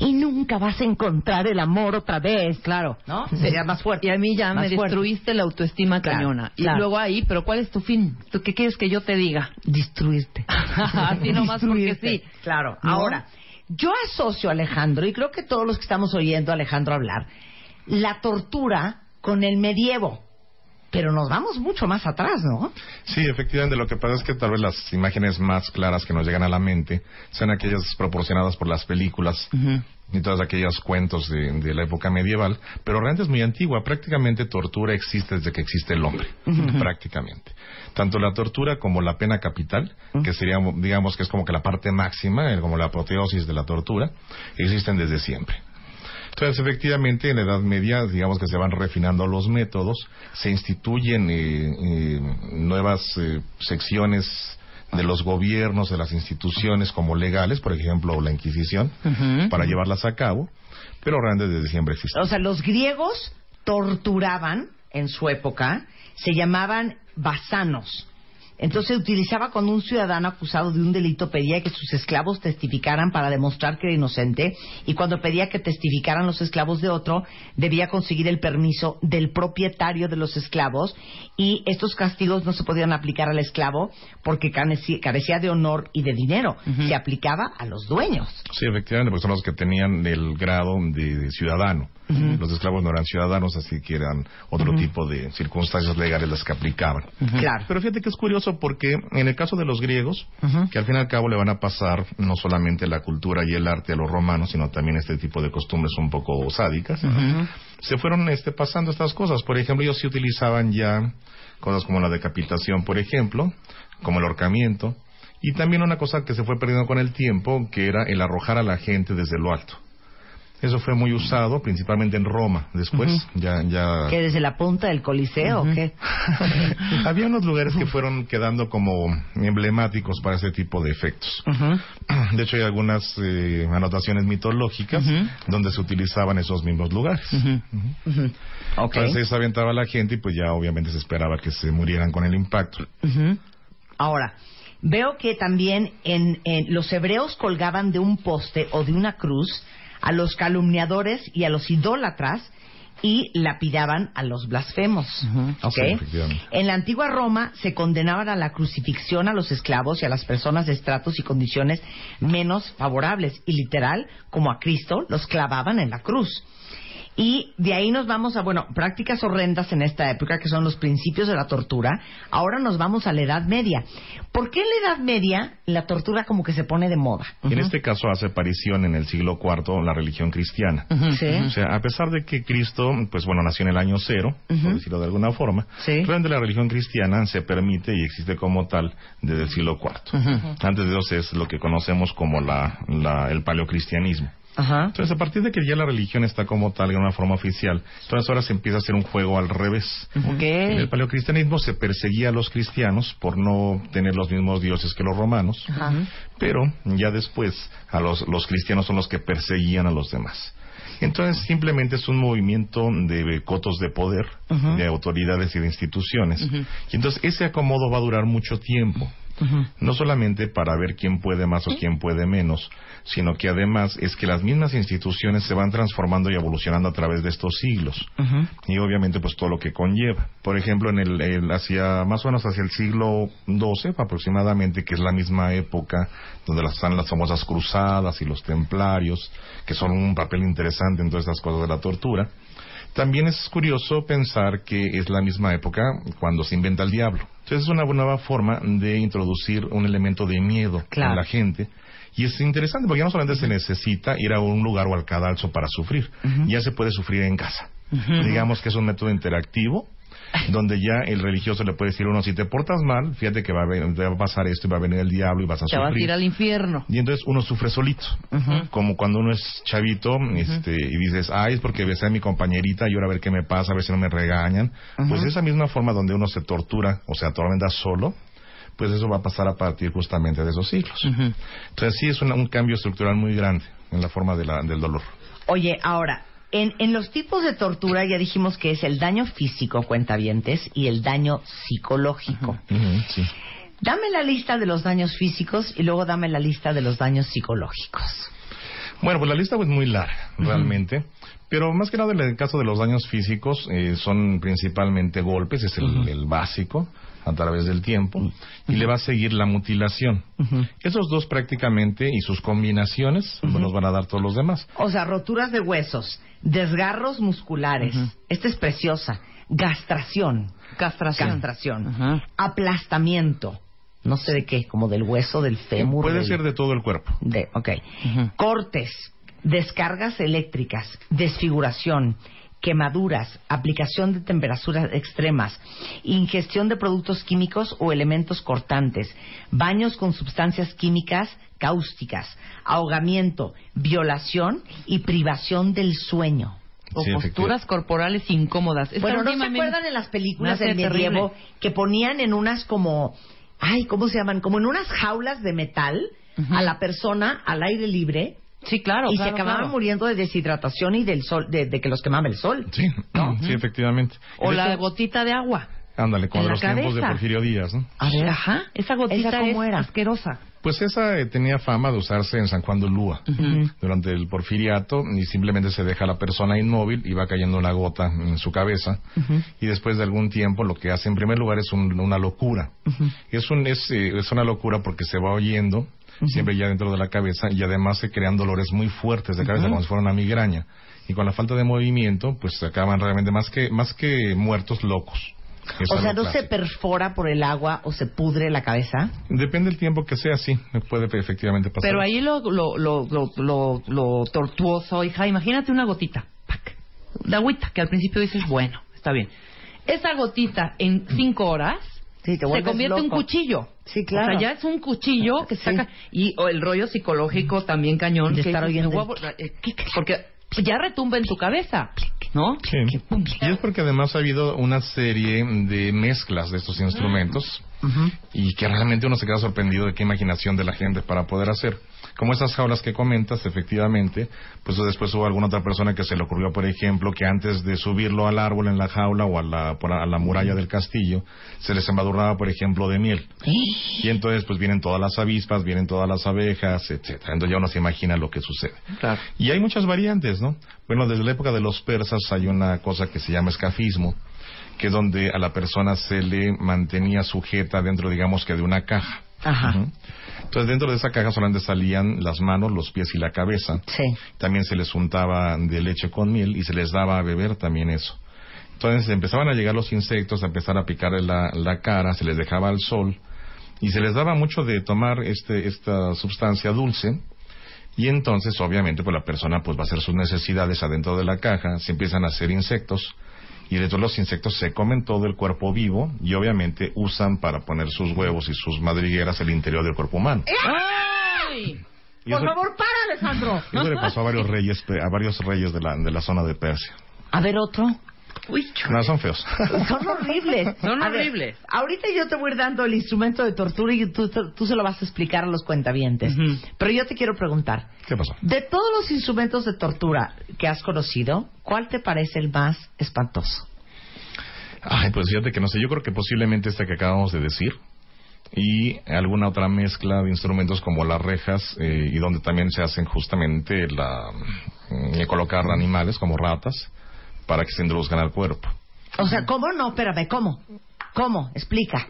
Y nunca vas a encontrar el amor otra vez. Claro. ¿No? Sería más fuerte. Y a mí ya Más me fuerte. destruiste la autoestima Claro, cañona. Y claro. luego ahí, pero ¿cuál es tu fin? ¿Tú qué quieres que yo te diga? Destruirte. Así nomás porque sí. Claro. ¿No? Ahora, yo asocio a Alejandro, y creo que todos los que estamos oyendo a Alejandro hablar, la tortura con el medievo. Pero nos vamos mucho más atrás, ¿no? Sí, efectivamente, lo que pasa es que tal vez las imágenes más claras que nos llegan a la mente sean aquellas proporcionadas por las películas y todos aquellos cuentos de, de la época medieval, pero realmente es muy antigua. Prácticamente tortura existe desde que existe el hombre, prácticamente. Tanto la tortura como la pena capital, que sería, digamos, que es como que la parte máxima, eh, como la apoteosis de la tortura, existen desde siempre. Entonces, efectivamente, en la Edad Media, digamos que se van refinando los métodos, se instituyen eh, eh, nuevas eh, secciones de los gobiernos, de las instituciones como legales, por ejemplo, la Inquisición, para llevarlas a cabo, pero realmente desde siempre existe. O sea, los griegos torturaban en su época, se llamaban basanos. Entonces utilizaba cuando un ciudadano acusado de un delito pedía que sus esclavos testificaran para demostrar que era inocente y cuando pedía que testificaran los esclavos de otro debía conseguir el permiso del propietario de los esclavos y estos castigos no se podían aplicar al esclavo porque carecía de honor y de dinero, se aplicaba a los dueños. Sí, efectivamente, porque son los que tenían el grado de, de ciudadano. Los esclavos no eran ciudadanos, así que eran otro tipo de circunstancias legales las que aplicaban. Claro. Pero fíjate que es curioso porque en el caso de los griegos, que al fin y al cabo le van a pasar no solamente la cultura y el arte a los romanos, sino también este tipo de costumbres un poco sádicas, se fueron este, pasando estas cosas. Por ejemplo, ellos sí utilizaban ya cosas como la decapitación, por ejemplo, como el ahorcamiento, y también una cosa que se fue perdiendo con el tiempo, que era el arrojar a la gente desde lo alto. Eso fue muy usado, principalmente en Roma. Después, ya, ya ¿Que desde la punta del coliseo o qué? había unos lugares que fueron quedando como emblemáticos para ese tipo de efectos. De hecho, hay algunas eh, anotaciones mitológicas donde se utilizaban esos mismos lugares. Entonces aventaba a la gente y pues ya obviamente se esperaba que se murieran con el impacto. Ahora, veo que también en, en- los hebreos colgaban de un poste o de una cruz a los calumniadores y a los idólatras y lapidaban a los blasfemos. ¿ok? Sí, efectivamente. en la antigua Roma se condenaban a la crucifixión a los esclavos y a las personas de estratos y condiciones menos favorables y literal, como a Cristo, los clavaban en la cruz. Y de ahí nos vamos a, bueno, prácticas horrendas en esta época, que son los principios de la tortura. Ahora nos vamos a la Edad Media. ¿Por qué en la Edad Media la tortura como que se pone de moda? En este caso hace aparición en el siglo IV la religión cristiana. Sí. O sea, a pesar de que Cristo, pues bueno, nació en el año cero, por decirlo de alguna forma, Sí. realmente la religión cristiana se permite y existe como tal desde el siglo IV. Antes de eso es lo que conocemos como la, la- el paleocristianismo. Ajá. Entonces, a partir de que ya la religión está como tal en una forma oficial, entonces ahora se empieza a hacer un juego al revés. En el paleocristianismo se perseguía a los cristianos por no tener los mismos dioses que los romanos, pero ya después a los, los cristianos son los que perseguían a los demás. Entonces simplemente es un movimiento de cotos de poder, de autoridades y de instituciones. Y entonces ese acomodo va a durar mucho tiempo. No solamente para ver quién puede más o quién puede menos, sino que además es que las mismas instituciones se van transformando y evolucionando a través de estos siglos. Y obviamente pues todo lo que conlleva. Por ejemplo, en el, el- hacia más o menos hacia el siglo XII aproximadamente, que es la misma época donde están las famosas cruzadas y los templarios, que son un papel interesante en todas estas cosas de la tortura. También es curioso pensar que es la misma época cuando se inventa el diablo. Entonces es una nueva forma de introducir un elemento de miedo Claro. en la gente. Y es interesante porque ya no solamente se necesita ir a un lugar o al cadalso para sufrir, ya se puede sufrir en casa. Digamos que es un método interactivo donde ya el religioso le puede decir a uno, si te portas mal, fíjate que va a, ven- va a pasar esto y va a venir el diablo y vas a Te vas a sufrir. ir al infierno. Y entonces uno sufre solito. Como cuando uno es chavito este, y dices, ay, es porque besé a mi compañerita y ahora a ver qué me pasa, a ver si no me regañan. Pues esa misma forma donde uno se tortura o se atormenta solo, pues eso va a pasar a partir justamente de esos siglos. Entonces sí es una- un cambio estructural muy grande en la forma de la- del dolor. Oye, ahora, en, en los tipos de tortura ya dijimos que es el daño físico, cuentavientes, y el daño psicológico. Sí. Dame la lista de los daños físicos y luego dame la lista de los daños psicológicos. Bueno, pues la lista es muy larga, realmente. Pero más que nada en el caso de los daños físicos, eh, son principalmente golpes, es el, el básico, a través del tiempo, y le va a seguir la mutilación. Esos dos prácticamente y sus combinaciones pues, nos van a dar todos los demás. O sea, roturas de huesos, desgarros musculares. Esta es preciosa. Gastración. Castración. Aplastamiento. No sé de qué, como del hueso, del fémur. Puede del- ser de todo el cuerpo. de, ok. Cortes, descargas eléctricas, desfiguración, quemaduras, aplicación de temperaturas extremas, ingestión de productos químicos o elementos cortantes, baños con sustancias químicas cáusticas, ahogamiento, violación y privación del sueño. O Sí, posturas corporales incómodas. Esta bueno, ¿no se acuerdan en las películas del medievo terrible. que ponían en unas como, ay, ¿cómo se llaman? Como en unas jaulas de metal a la persona al aire libre Sí, claro. y claro, se acababan claro. muriendo de deshidratación y del sol, de, de que los quemaba el sol. Sí, sí, efectivamente. O la hecho, gotita de agua. Ándale, como en de la los tiempos de. Porfirio Díaz, ¿no? A ver, Ajá. Esa gotita ¿Esa cómo es era? asquerosa. Pues esa eh, tenía fama de usarse en San Juan de Ulúa. Durante el porfiriato y simplemente se deja a la persona inmóvil y va cayendo una gota en su cabeza y después de algún tiempo lo que hace en primer lugar es un- una locura. Es, un, es, eh, es una locura porque se va oyendo siempre ya dentro de la cabeza y además se crean dolores muy fuertes de cabeza como si fuera una migraña. Y con la falta de movimiento pues se acaban realmente más que, más que muertos locos. O sea, ¿no se perfora por el agua o se pudre la cabeza? Depende del tiempo que sea, sí, puede efectivamente pasar. Pero ahí lo, lo, lo, lo, lo, lo tortuoso, hija, imagínate una gotita, pac, de agüita, que al principio dices, bueno, está bien. Esa gotita en cinco horas Sí, te se convierte en un cuchillo. Sí, claro. O sea, ya es un cuchillo que Sí. saca. Y o el rollo psicológico también cañón. De que estar oyendo "Me voy a- eh, Porque ya retumba en tu cabeza, ¿no? Sí. Y es porque además ha habido una serie de mezclas de estos instrumentos y que realmente uno se queda sorprendido de qué imaginación de la gente para poder hacer. Como esas jaulas que comentas, efectivamente, pues después hubo alguna otra persona que se le ocurrió, por ejemplo, que antes de subirlo al árbol en la jaula o a la, por a la muralla del castillo, se les embadurnaba, por ejemplo, de miel. Y entonces, pues vienen todas las avispas, vienen todas las abejas, etcétera. Entonces ya uno se imagina lo que sucede. Claro. Y hay muchas variantes, ¿no? Bueno, desde la época de los persas hay una cosa que se llama escafismo, que es donde a la persona se le mantenía sujeta dentro, digamos que de una caja. Ajá. Entonces, dentro de esa caja solamente salían las manos, los pies y la cabeza. Sí. También se les untaba de leche con miel y se les daba a beber también eso. Entonces empezaban a llegar los insectos, a empezar a picarle la, la cara, se les dejaba al sol y se les daba mucho de tomar este, esta sustancia dulce y entonces obviamente pues la persona pues va a hacer sus necesidades adentro de la caja, se empiezan a hacer insectos y de los insectos se comen todo el cuerpo vivo y obviamente usan para poner sus huevos y sus madrigueras el interior del cuerpo humano. ¡Ay! Y eso, para, Alejandro. eso le pasó a varios reyes, a varios reyes de la, de la zona de Persia. A ver, otro. No, son feos. Son horribles. Son A ver, horribles. ahorita yo te voy a ir dando el instrumento de tortura y tú, tú se lo vas a explicar a los cuentavientes. Pero yo te quiero preguntar, ¿Qué pasó? de todos los instrumentos de tortura que has conocido, ¿cuál te parece el más espantoso? Ay, pues fíjate que no sé, yo creo que posiblemente este que acabamos de decir y alguna otra mezcla de instrumentos como las rejas eh, y donde también se hacen justamente la mm, colocar animales como ratas para que se introduzcan al cuerpo. O sea, ¿cómo no? Espérame, ¿cómo? ¿Cómo? Explica.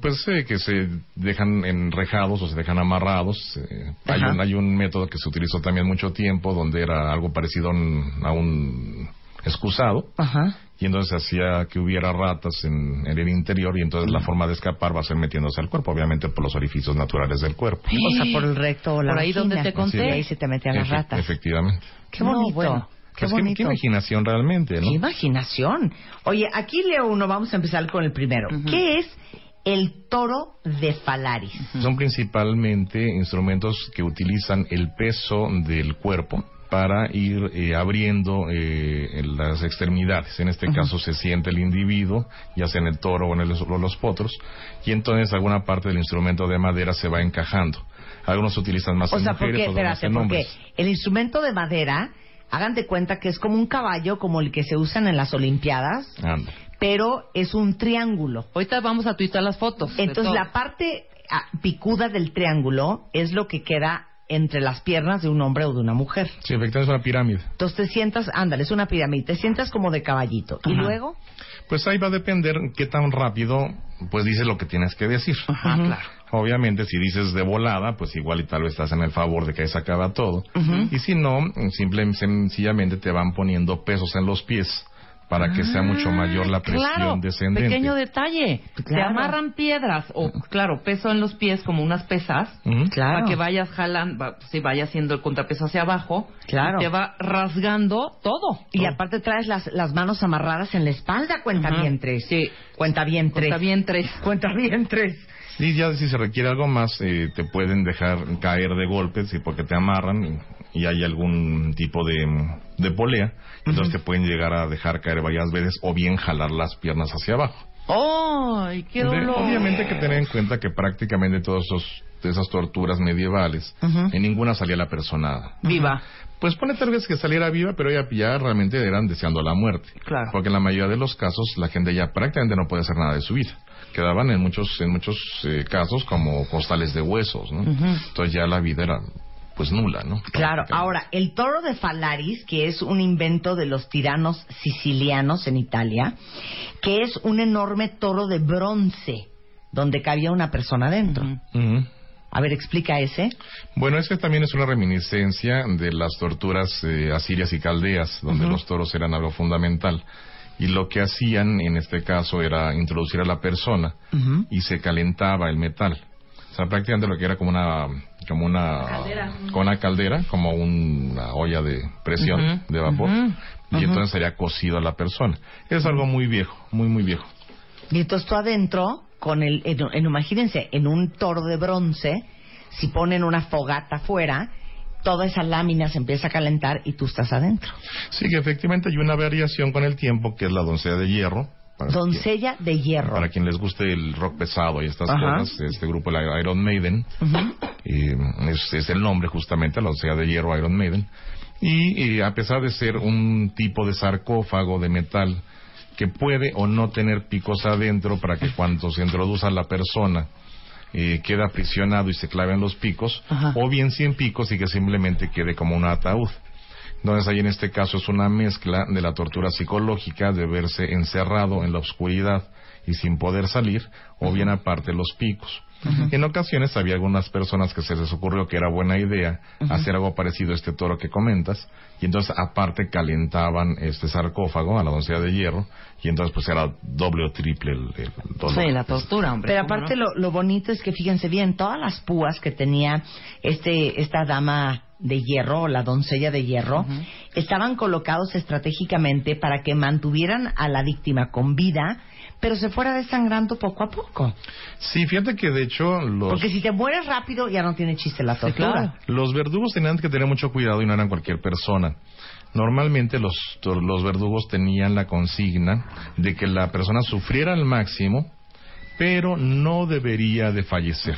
Pues eh, que se dejan enrejados o se dejan amarrados. eh, hay, un, hay un método que se utilizó también mucho tiempo donde era algo parecido a un, a un excusado. Ajá. Y entonces hacía que hubiera ratas en, en el interior y entonces la forma de escapar va a ser metiéndose al cuerpo, obviamente por los orificios naturales del cuerpo. O sea, por el recto o la Por ahí donde te conté. Y ahí se te metían las Efe- ratas. Efectivamente. Qué No, bonito. bueno. Qué Pues qué, bonito. qué imaginación realmente, ¿no? Qué imaginación. Oye, aquí leo uno, vamos a empezar con el primero. ¿Qué es el toro de Falaris? Son principalmente instrumentos que utilizan el peso del cuerpo para ir eh, abriendo eh, las extremidades. En este caso se siente el individuo, ya sea en el toro o en el- o los potros, y entonces alguna parte del instrumento de madera se va encajando. Algunos utilizan más O en sea, mujeres, porque, otros espérate, en porque hombres. el instrumento de madera, hagan de cuenta que es como un caballo, como el que se usan en las Olimpiadas, Anda. pero es un triángulo. Ahorita vamos a tuitar las fotos. Entonces, la parte ah, picuda del triángulo es lo que queda entre las piernas de un hombre o de una mujer. Sí, efectivamente es una pirámide. Entonces te sientas, ándale, es una pirámide, te sientas como de caballito. Y luego, Pues ahí va a depender qué tan rápido pues dices lo que tienes que decir. Ajá, claro. Obviamente, si dices de volada, pues igual y tal vez estás en el favor de que se acaba todo. Y si no, simple, sencillamente te van poniendo pesos en los pies para que sea mucho mayor la presión Ah, Claro, descendente. pequeño detalle. Te amarran piedras o, claro, peso en los pies como unas pesas claro. para que vayas jalando, si vaya haciendo el contrapeso hacia abajo. Claro. Y te va rasgando todo. y aparte traes las, las manos amarradas en la espalda, cuenta bien tres. Sí. Cuenta bien tres. Está bien tres. Cuenta bien tres. Y ya si se requiere algo más, eh, te pueden dejar caer de golpes sí, porque te amarran y, y hay algún tipo de, de polea. Entonces te pueden llegar a dejar caer varias veces o bien jalar las piernas hacia abajo. ¡Ay, qué De- dolor! obviamente hay que tener en cuenta que prácticamente todas esas torturas medievales, en ninguna salía la persona Viva. Pues pone tal vez que saliera viva, pero ya, ya realmente eran deseando la muerte. Claro. Porque en la mayoría de los casos la gente ya prácticamente no puede hacer nada de su vida. Quedaban en muchos en muchos eh, casos como costales de huesos, ¿no? Entonces ya la vida era pues nula, ¿no? Claro, ahora, el toro de Falaris, que es un invento de los tiranos sicilianos en Italia, que es un enorme toro de bronce, donde cabía una persona dentro. Ujú. A ver, explica ese. Bueno, ese también es una reminiscencia de las torturas eh, asirias y caldeas, donde los toros eran algo fundamental. Y lo que hacían en este caso era introducir a la persona y se calentaba el metal. O sea, prácticamente lo que era como una como una como una caldera, como una olla de presión de vapor y entonces sería cocido a la persona. Es algo muy viejo, muy muy viejo. Y entonces tú adentro, con el, en, en- imagínense, en un toro de bronce, si ponen una fogata afuera, toda esa lámina se empieza a calentar y tú estás adentro. Sí que efectivamente hay una variación con el tiempo que es la doncella de hierro. Doncella de hierro. Para quien les guste el rock pesado y estas Ajá. cosas, este grupo, el Iron Maiden, eh, es, es el nombre justamente, la sea de hierro Iron Maiden. Y, a pesar de ser un tipo de sarcófago de metal que puede o no tener picos adentro para que cuando se introduza la persona eh, queda aprisionado y se claven los picos, Ajá. o bien sin picos y que simplemente quede como un ataúd. Entonces ahí en este caso es una mezcla de la tortura psicológica de verse encerrado en la oscuridad y sin poder salir, o bien aparte los picos. En ocasiones había algunas personas que se les ocurrió que era buena idea hacer algo parecido a este toro que comentas, y entonces aparte calentaban este sarcófago a la doncella de hierro, y entonces pues era doble o triple el, el dolor. Sí, la tortura, hombre. Pero ¿cómo aparte no? lo, lo bonito es que fíjense bien, todas las púas que tenía este esta dama de hierro, la doncella de hierro, estaban colocados estratégicamente para que mantuvieran a la víctima con vida, pero se fuera desangrando poco a poco. Sí, fíjate que de hecho los... Porque si te mueres rápido ya no tiene chiste la tortura. claro. Los verdugos tenían que tener mucho cuidado y no eran cualquier persona. Normalmente los, los verdugos tenían la consigna de que la persona sufriera al máximo, pero no debería de fallecer.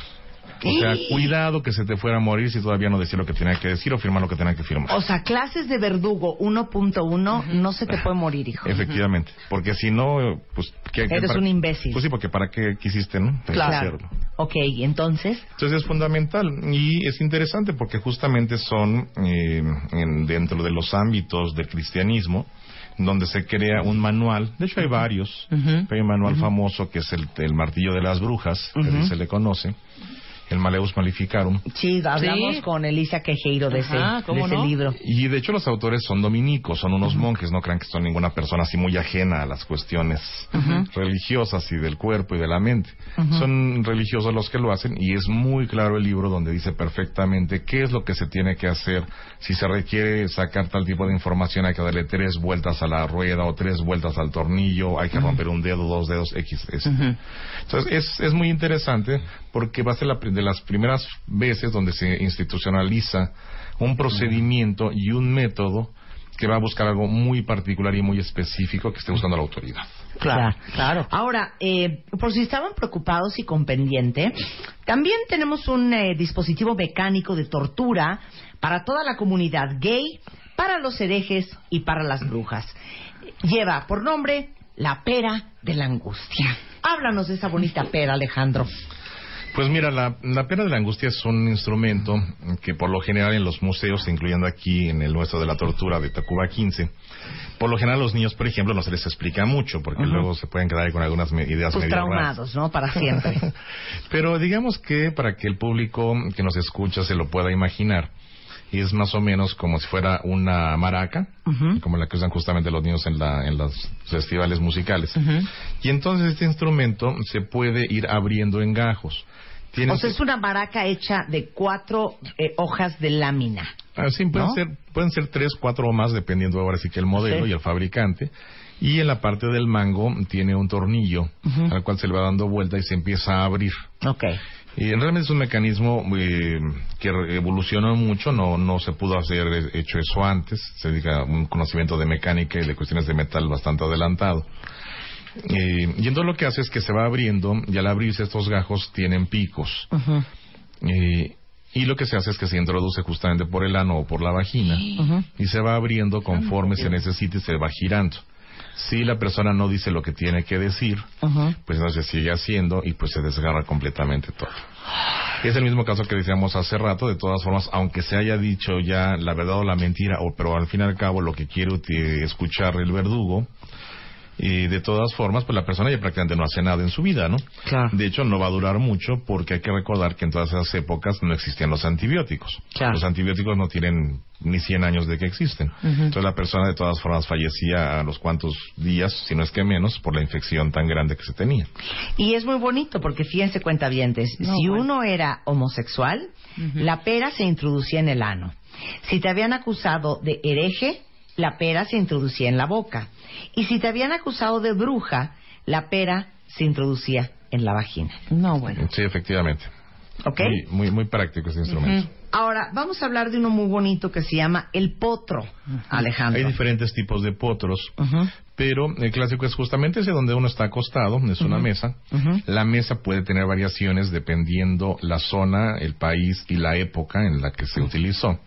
O sea, cuidado que se te fuera a morir si todavía no decía lo que tenía que decir o firmar lo que tenía que firmar. O sea, clases de verdugo 1.1 no se te puede morir, hijo. Efectivamente, porque si no, pues... ¿qué- qué Eres para- un imbécil. Pues sí, porque ¿para qué quisiste, no? Claro. Hacerlo. Ok, y entonces, Entonces es fundamental y es interesante porque justamente son eh, en- dentro de los ámbitos del cristianismo donde se crea un manual, de hecho hay varios, pero hay un manual famoso que es el, el martillo de las brujas, que así se le conoce, el Maleus Maleficarum, sí, hablamos Sí. con Elisa Quejeiro de ese, de ¿cómo ese no? libro. y de hecho los autores son dominicos, son unos monjes, no crean que son ninguna persona así muy ajena a las cuestiones religiosas y del cuerpo y de la mente. Son religiosos los que lo hacen y es muy claro el libro donde dice perfectamente qué es lo que se tiene que hacer. Si se requiere sacar tal tipo de información hay que darle tres vueltas a la rueda o tres vueltas al tornillo, hay que romper un dedo, dos dedos, X. S. Entonces es, es muy interesante porque va a ser la, de las primeras veces donde se institucionaliza un procedimiento y un método que va a buscar algo muy particular y muy específico que esté buscando la autoridad. Claro, claro. Ahora, eh, por si estaban preocupados y con pendiente, también tenemos un eh, dispositivo mecánico de tortura para toda la comunidad gay, para los herejes y para las brujas. Lleva por nombre la pera de la angustia. Háblanos de esa bonita pera, Alejandro. Pues mira, la, la pena de la angustia es un instrumento que por lo general en los museos, incluyendo aquí en el nuestro de la tortura de Tacuba 15, por lo general a los niños, por ejemplo, no se les explica mucho porque luego se pueden quedar ahí con algunas ideas Pues medio raras. traumados, ¿no? Para siempre. Pero digamos que para que el público que nos escucha se lo pueda imaginar, es más o menos como si fuera una maraca, como la que usan justamente los niños en, la, en los festivales musicales. Y entonces este instrumento se puede ir abriendo en gajos. O sea, es una maraca hecha de cuatro eh, hojas de lámina. Ah, sí, pueden, ¿no? ser, pueden ser tres, cuatro o más, dependiendo ahora sí que el modelo Sí. y el fabricante. Y en la parte del mango tiene un tornillo al cual se le va dando vuelta y se empieza a abrir. Ok. Y realmente es un mecanismo eh, que evolucionó mucho, no, no se pudo hacer eh, hecho eso antes, se dedica a un conocimiento de mecánica y de cuestiones de metal bastante adelantado. Eh, y entonces lo que hace es que se va abriendo y al abrirse estos gajos tienen picos. Eh, y lo que se hace es que se introduce justamente por el ano o por la vagina y se va abriendo conforme se necesite y se va girando. Si la persona no dice lo que tiene que decir, pues entonces se sigue haciendo y pues se desgarra completamente todo. Es el mismo caso que decíamos hace rato, de todas formas, aunque se haya dicho ya la verdad o la mentira, o, pero al fin y al cabo lo que quiere escuchar el verdugo, y de todas formas, pues la persona ya prácticamente no hace nada en su vida, ¿no? Claro. De hecho, no va a durar mucho porque hay que recordar que en todas esas épocas no existían los antibióticos. Claro. Los antibióticos no tienen ni 100 años de que existen. Entonces la persona de todas formas fallecía a los cuantos días, si no es que menos, por la infección tan grande que se tenía. Y es muy bonito porque fíjense cuentavientes, si uno era homosexual, la pera se introducía en el ano. Si te habían acusado de hereje, la pera se introducía en la boca. Y si te habían acusado de bruja, la pera se introducía en la vagina. No, bueno. Sí, efectivamente. ¿Ok? Muy, muy, muy práctico este instrumento. Ahora, vamos a hablar de uno muy bonito que se llama el potro, Alejandro. Hay diferentes tipos de potros, pero el clásico es justamente ese donde uno está acostado, es una mesa. La mesa puede tener variaciones dependiendo la zona, el país y la época en la que se utilizó.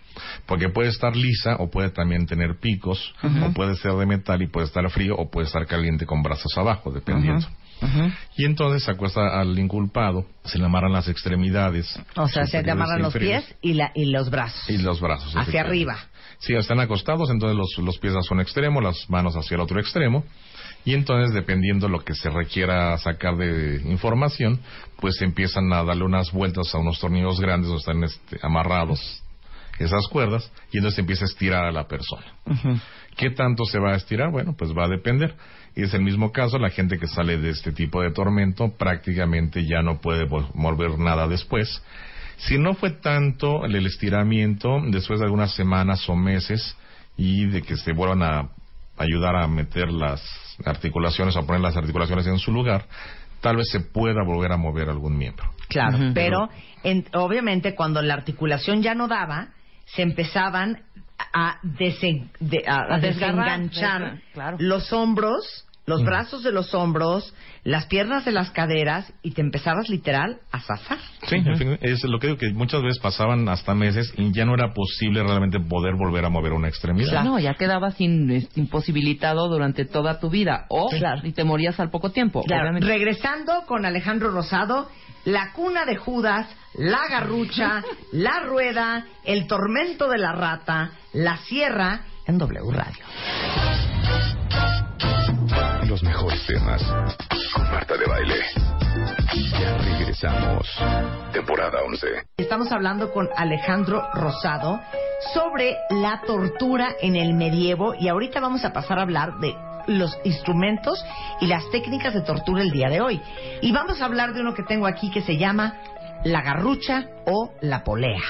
Porque puede estar lisa o puede también tener picos, o puede ser de metal y puede estar frío o puede estar caliente con brazos abajo, dependiendo. Y entonces se acuesta al inculpado, se le amarran las extremidades. O sea, se te superiores amarran los pies y, la, y los brazos. Y los brazos. Hacia arriba. Sí, están acostados, entonces los, los pies hacia un extremo, las manos hacia el otro extremo. y entonces dependiendo lo que se requiera sacar de información, pues empiezan a darle unas vueltas a unos tornillos grandes donde están este, amarrados esas cuerdas y entonces empieza a estirar a la persona. ¿Qué tanto se va a estirar? Bueno, pues va a depender. Y es el mismo caso, la gente que sale de este tipo de tormento prácticamente ya no puede volver nada después. Si no fue tanto el estiramiento, después de algunas semanas o meses y de que se vuelvan a ayudar a meter las articulaciones, a poner las articulaciones en su lugar, tal vez se pueda volver a mover algún miembro. Claro, pero obviamente cuando la articulación ya no daba, se empezaban a, desenganchar los hombros, los brazos de los hombros, las piernas de las caderas y te empezabas literal a zafar. Sí, en fin, es lo que digo que muchas veces pasaban hasta meses y ya no era posible realmente poder volver a mover una extremidad. No, ya quedabas imposibilitado durante toda tu vida o y te morías al poco tiempo. Regresando con Alejandro Rosado, la cuna de Judas, la garrucha, la rueda, el tormento de la rata, la sierra en W Radio. Los mejores temas con Marta de Baile. Ya regresamos. Temporada 11. Estamos hablando con Alejandro Rosado sobre la tortura en el medievo y ahorita vamos a pasar a hablar de los instrumentos y las técnicas de tortura el día de hoy. Y vamos a hablar de uno que tengo aquí que se llama la garrucha o la polea.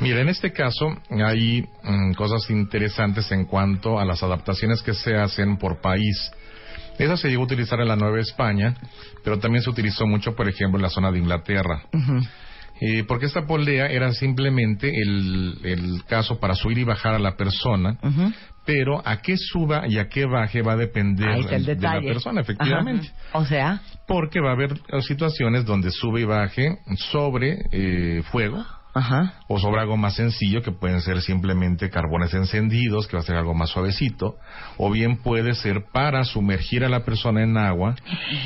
Mira, en este caso hay mm, cosas interesantes en cuanto a las adaptaciones que se hacen por país. Esa se llegó a utilizar en la Nueva España, pero también se utilizó mucho, por ejemplo, en la zona de Inglaterra. Eh, porque esta polea era simplemente el, caso para subir y bajar a la persona, pero a qué suba y a qué baje va a depender de la persona, efectivamente. O sea. Porque va a haber situaciones donde sube y baje sobre eh, fuego. O sobre algo más sencillo, que pueden ser simplemente carbones encendidos, que va a ser algo más suavecito. O bien puede ser para sumergir a la persona en agua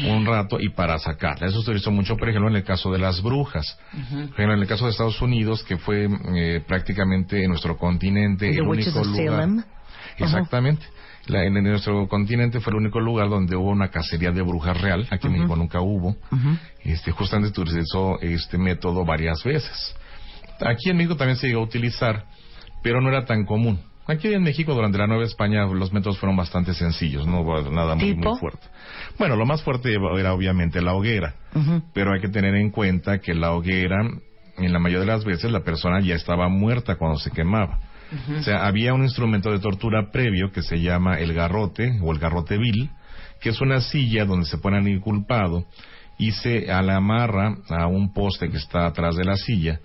un rato y para sacarla. Eso se hizo mucho, por ejemplo, en el caso de las brujas. Por ejemplo, en el caso de Estados Unidos, que fue eh, prácticamente en nuestro continente el único lugar. Exactamente. en, nuestro continente fue el único lugar donde hubo una cacería de brujas real. Aquí en México nunca hubo. este, justamente utilizó este método varias veces. Aquí en México también se llegó a utilizar, pero no era tan común. Aquí en México, durante la Nueva España, los métodos fueron bastante sencillos, no nada muy, muy, fuerte. Bueno, lo más fuerte era obviamente la hoguera, pero hay que tener en cuenta que la hoguera, en la mayoría de las veces, la persona ya estaba muerta cuando se quemaba. O sea, había un instrumento de tortura previo que se llama el garrote o el garrote vil, que es una silla donde se pone al inculpado y se la amarra a un poste que está atrás de la silla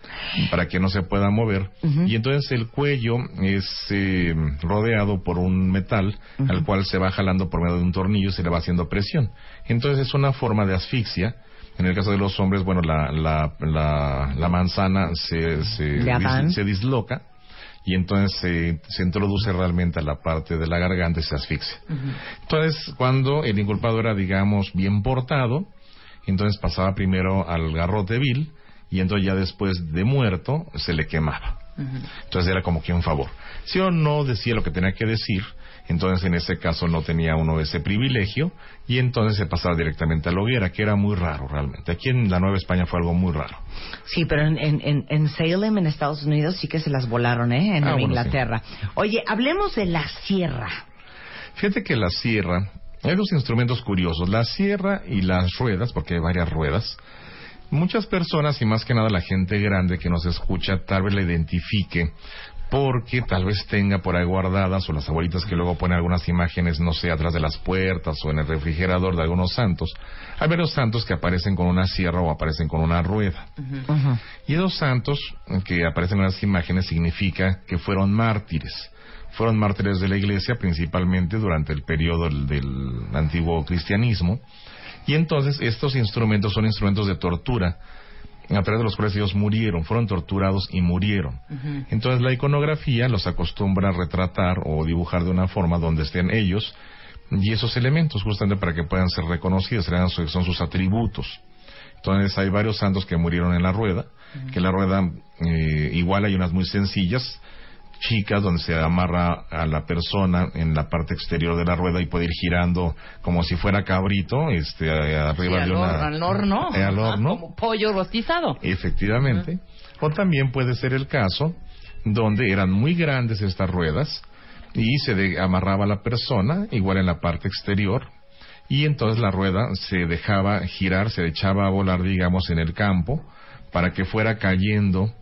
para que no se pueda mover. Y entonces el cuello es eh, rodeado por un metal al cual se va jalando por medio de un tornillo y se le va haciendo presión. Entonces es una forma de asfixia. En el caso de los hombres bueno la, la, la, manzana se, se disloca y entonces se, se, introduce realmente a la parte de la garganta y se asfixia. Entonces, cuando el inculpado era, digamos, bien portado, entonces pasaba primero al garrote vil y entonces ya después de muerto se le quemaba. Entonces era como que un favor. Si o no decía lo que tenía que decir, entonces en ese caso no tenía uno ese privilegio y entonces se pasaba directamente a la hoguera, que era muy raro realmente. Aquí en la Nueva España fue algo muy raro. Sí, pero en, en, en Salem, en Estados Unidos, sí que se las volaron, ¿eh? En ah, Inglaterra. Oye, hablemos de la sierra. Fíjate que la sierra, hay dos instrumentos curiosos, la sierra y las ruedas, porque hay varias ruedas. Muchas personas, y más que nada la gente grande que nos escucha, tal vez la identifique porque tal vez tenga por ahí guardadas o las abuelitas que luego ponen algunas imágenes, no sé, atrás de las puertas o en el refrigerador de algunos santos. Hay varios santos que aparecen con una sierra o aparecen con una rueda. Y esos santos que aparecen en las imágenes significa que fueron mártires. Fueron mártires de la iglesia principalmente durante el periodo del antiguo cristianismo. Y entonces estos instrumentos son instrumentos de tortura a través de los cuales ellos murieron, fueron torturados y murieron. Entonces la iconografía los acostumbra a retratar o dibujar de una forma donde estén ellos y esos elementos, justamente para que puedan ser reconocidos, son sus atributos. Entonces hay varios santos que murieron en la rueda, que la rueda eh, igual hay unas muy sencillas, chicas donde se amarra a la persona en la parte exterior de la rueda y puede ir girando como si fuera cabrito, este, arriba Sí, de una... al horno. Eh, al Ajá, horno. Como pollo rostizado. Efectivamente. O también puede ser el caso donde eran muy grandes estas ruedas y se de- amarraba a la persona, igual en la parte exterior, y entonces la rueda se dejaba girar, se echaba a volar, digamos, en el campo para que fuera cayendo.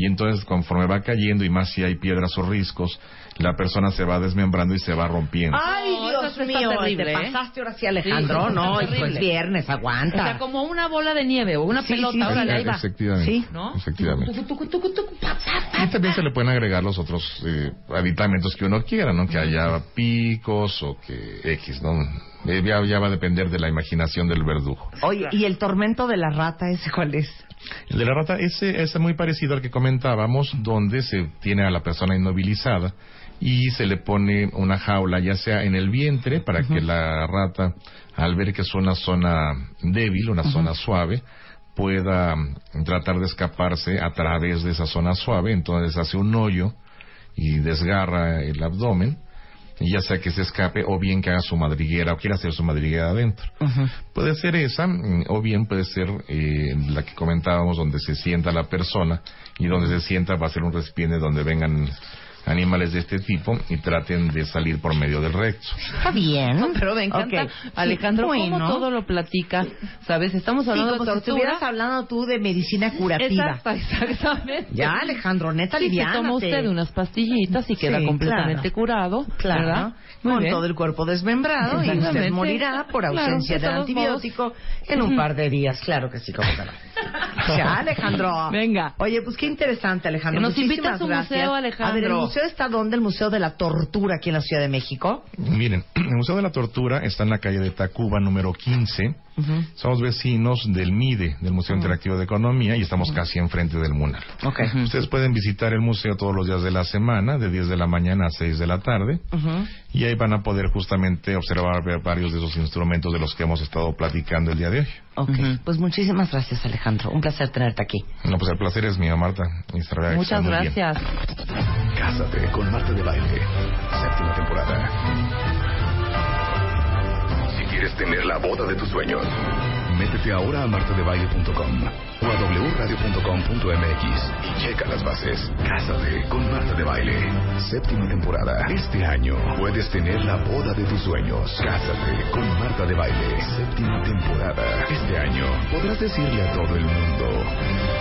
Y entonces, conforme va cayendo, y más si hay piedras o riscos, la persona se va desmembrando y se va rompiendo. Ay, No, Dios está mío, terrible, te ¿eh? pasaste ahora sí, Alejandro. Sí, no, y pues terrible. viernes, O sea, aguanta. como una bola de nieve o una Sí, pelota, sí, sí. órale, ahí va. Efectivamente. Sí. ¿No? Efectivamente. Y también se le pueden agregar los otros eh, aditamentos que uno quiera, ¿no? Que haya picos o que X, ¿no? Eh, ya, ya va a depender de la imaginación del verdugo. Oye, ¿y el tormento de la rata ese cuál es? El de la rata, ese es muy parecido al que comentábamos, donde se tiene a la persona inmovilizada y se le pone una jaula, ya sea en el vientre, para que la rata, al ver que es una zona débil, una zona suave, pueda tratar de escaparse a través de esa zona suave, entonces hace un hoyo y desgarra el abdomen, y ya sea que se escape o bien que haga su madriguera o quiera hacer su madriguera adentro. Puede ser esa, mm, o bien puede ser eh, la que comentábamos, donde se sienta la persona y donde se sienta va a ser un recipiente donde vengan animales de este tipo y traten de salir por medio del recto. Está bien. No, pero me encanta. Sí, Alejandro, cómo todo lo platica. ¿Sabes? Estamos Sí, hablando como de si tortura. estuvieras hablando tú de medicina curativa. Exacto, exactamente. Ya, Alejandro, neta, Sí, se toma usted unas pastillitas y queda Sí, completamente claro. curado, Claro, ¿verdad? Muy con bien. todo el cuerpo desmembrado y usted morirá por Claro, ausencia de de antibiótico en un par de días. Claro que sí, como. Ya, Alejandro. Venga. Oye, pues qué interesante, Alejandro. Nos invita a su gracias. museo, Alejandro. A ver, ¿el museo está dónde? ¿El Museo de la Tortura aquí en la Ciudad de México? Miren, el Museo de la Tortura está en la calle de Tacuba, número 15. Somos vecinos del MIDE, del Museo Interactivo de Economía, y estamos casi enfrente del MUNAL. Ok. Ustedes pueden visitar el museo todos los días de la semana, de 10 de la mañana a 6 de la tarde, y ahí van a poder justamente observar varios de esos instrumentos de los que hemos estado platicando el día de hoy. Ok. Pues muchísimas gracias, Alejandro. Un placer tenerte aquí. No, pues el placer es mío, Marta. Muchas bien. gracias. Cásate con Marta de Baile. Séptima temporada. Quieres tener la boda de tus sueños, métete ahora a martadebaile.com o a wradio.com.mx y checa las bases. Cásate con Marta de Baile. Séptima temporada. Este año puedes tener la boda de tus sueños. Cásate con Marta de Baile. Séptima temporada. Este año podrás decirle a todo el mundo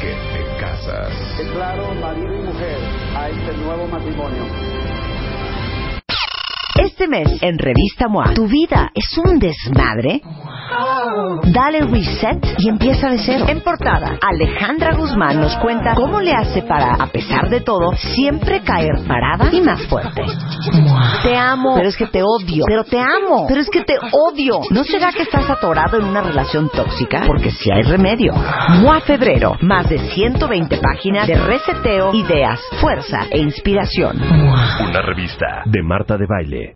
que te casas. Declaro marido y mujer a este nuevo matrimonio. Este mes en Revista MOA, ¿tu vida es un desmadre? Dale reset y empieza de cero. En portada, Alejandra Guzmán nos cuenta cómo le hace para, a pesar de todo, siempre caer parada y más fuerte. Te amo, pero es que te odio. Pero te amo, pero es que te odio. ¿No será que estás atorado en una relación tóxica? Porque si hay remedio. MOA Febrero, más de 120 páginas de reseteo, ideas, fuerza e inspiración. Una revista de Marta de Baile.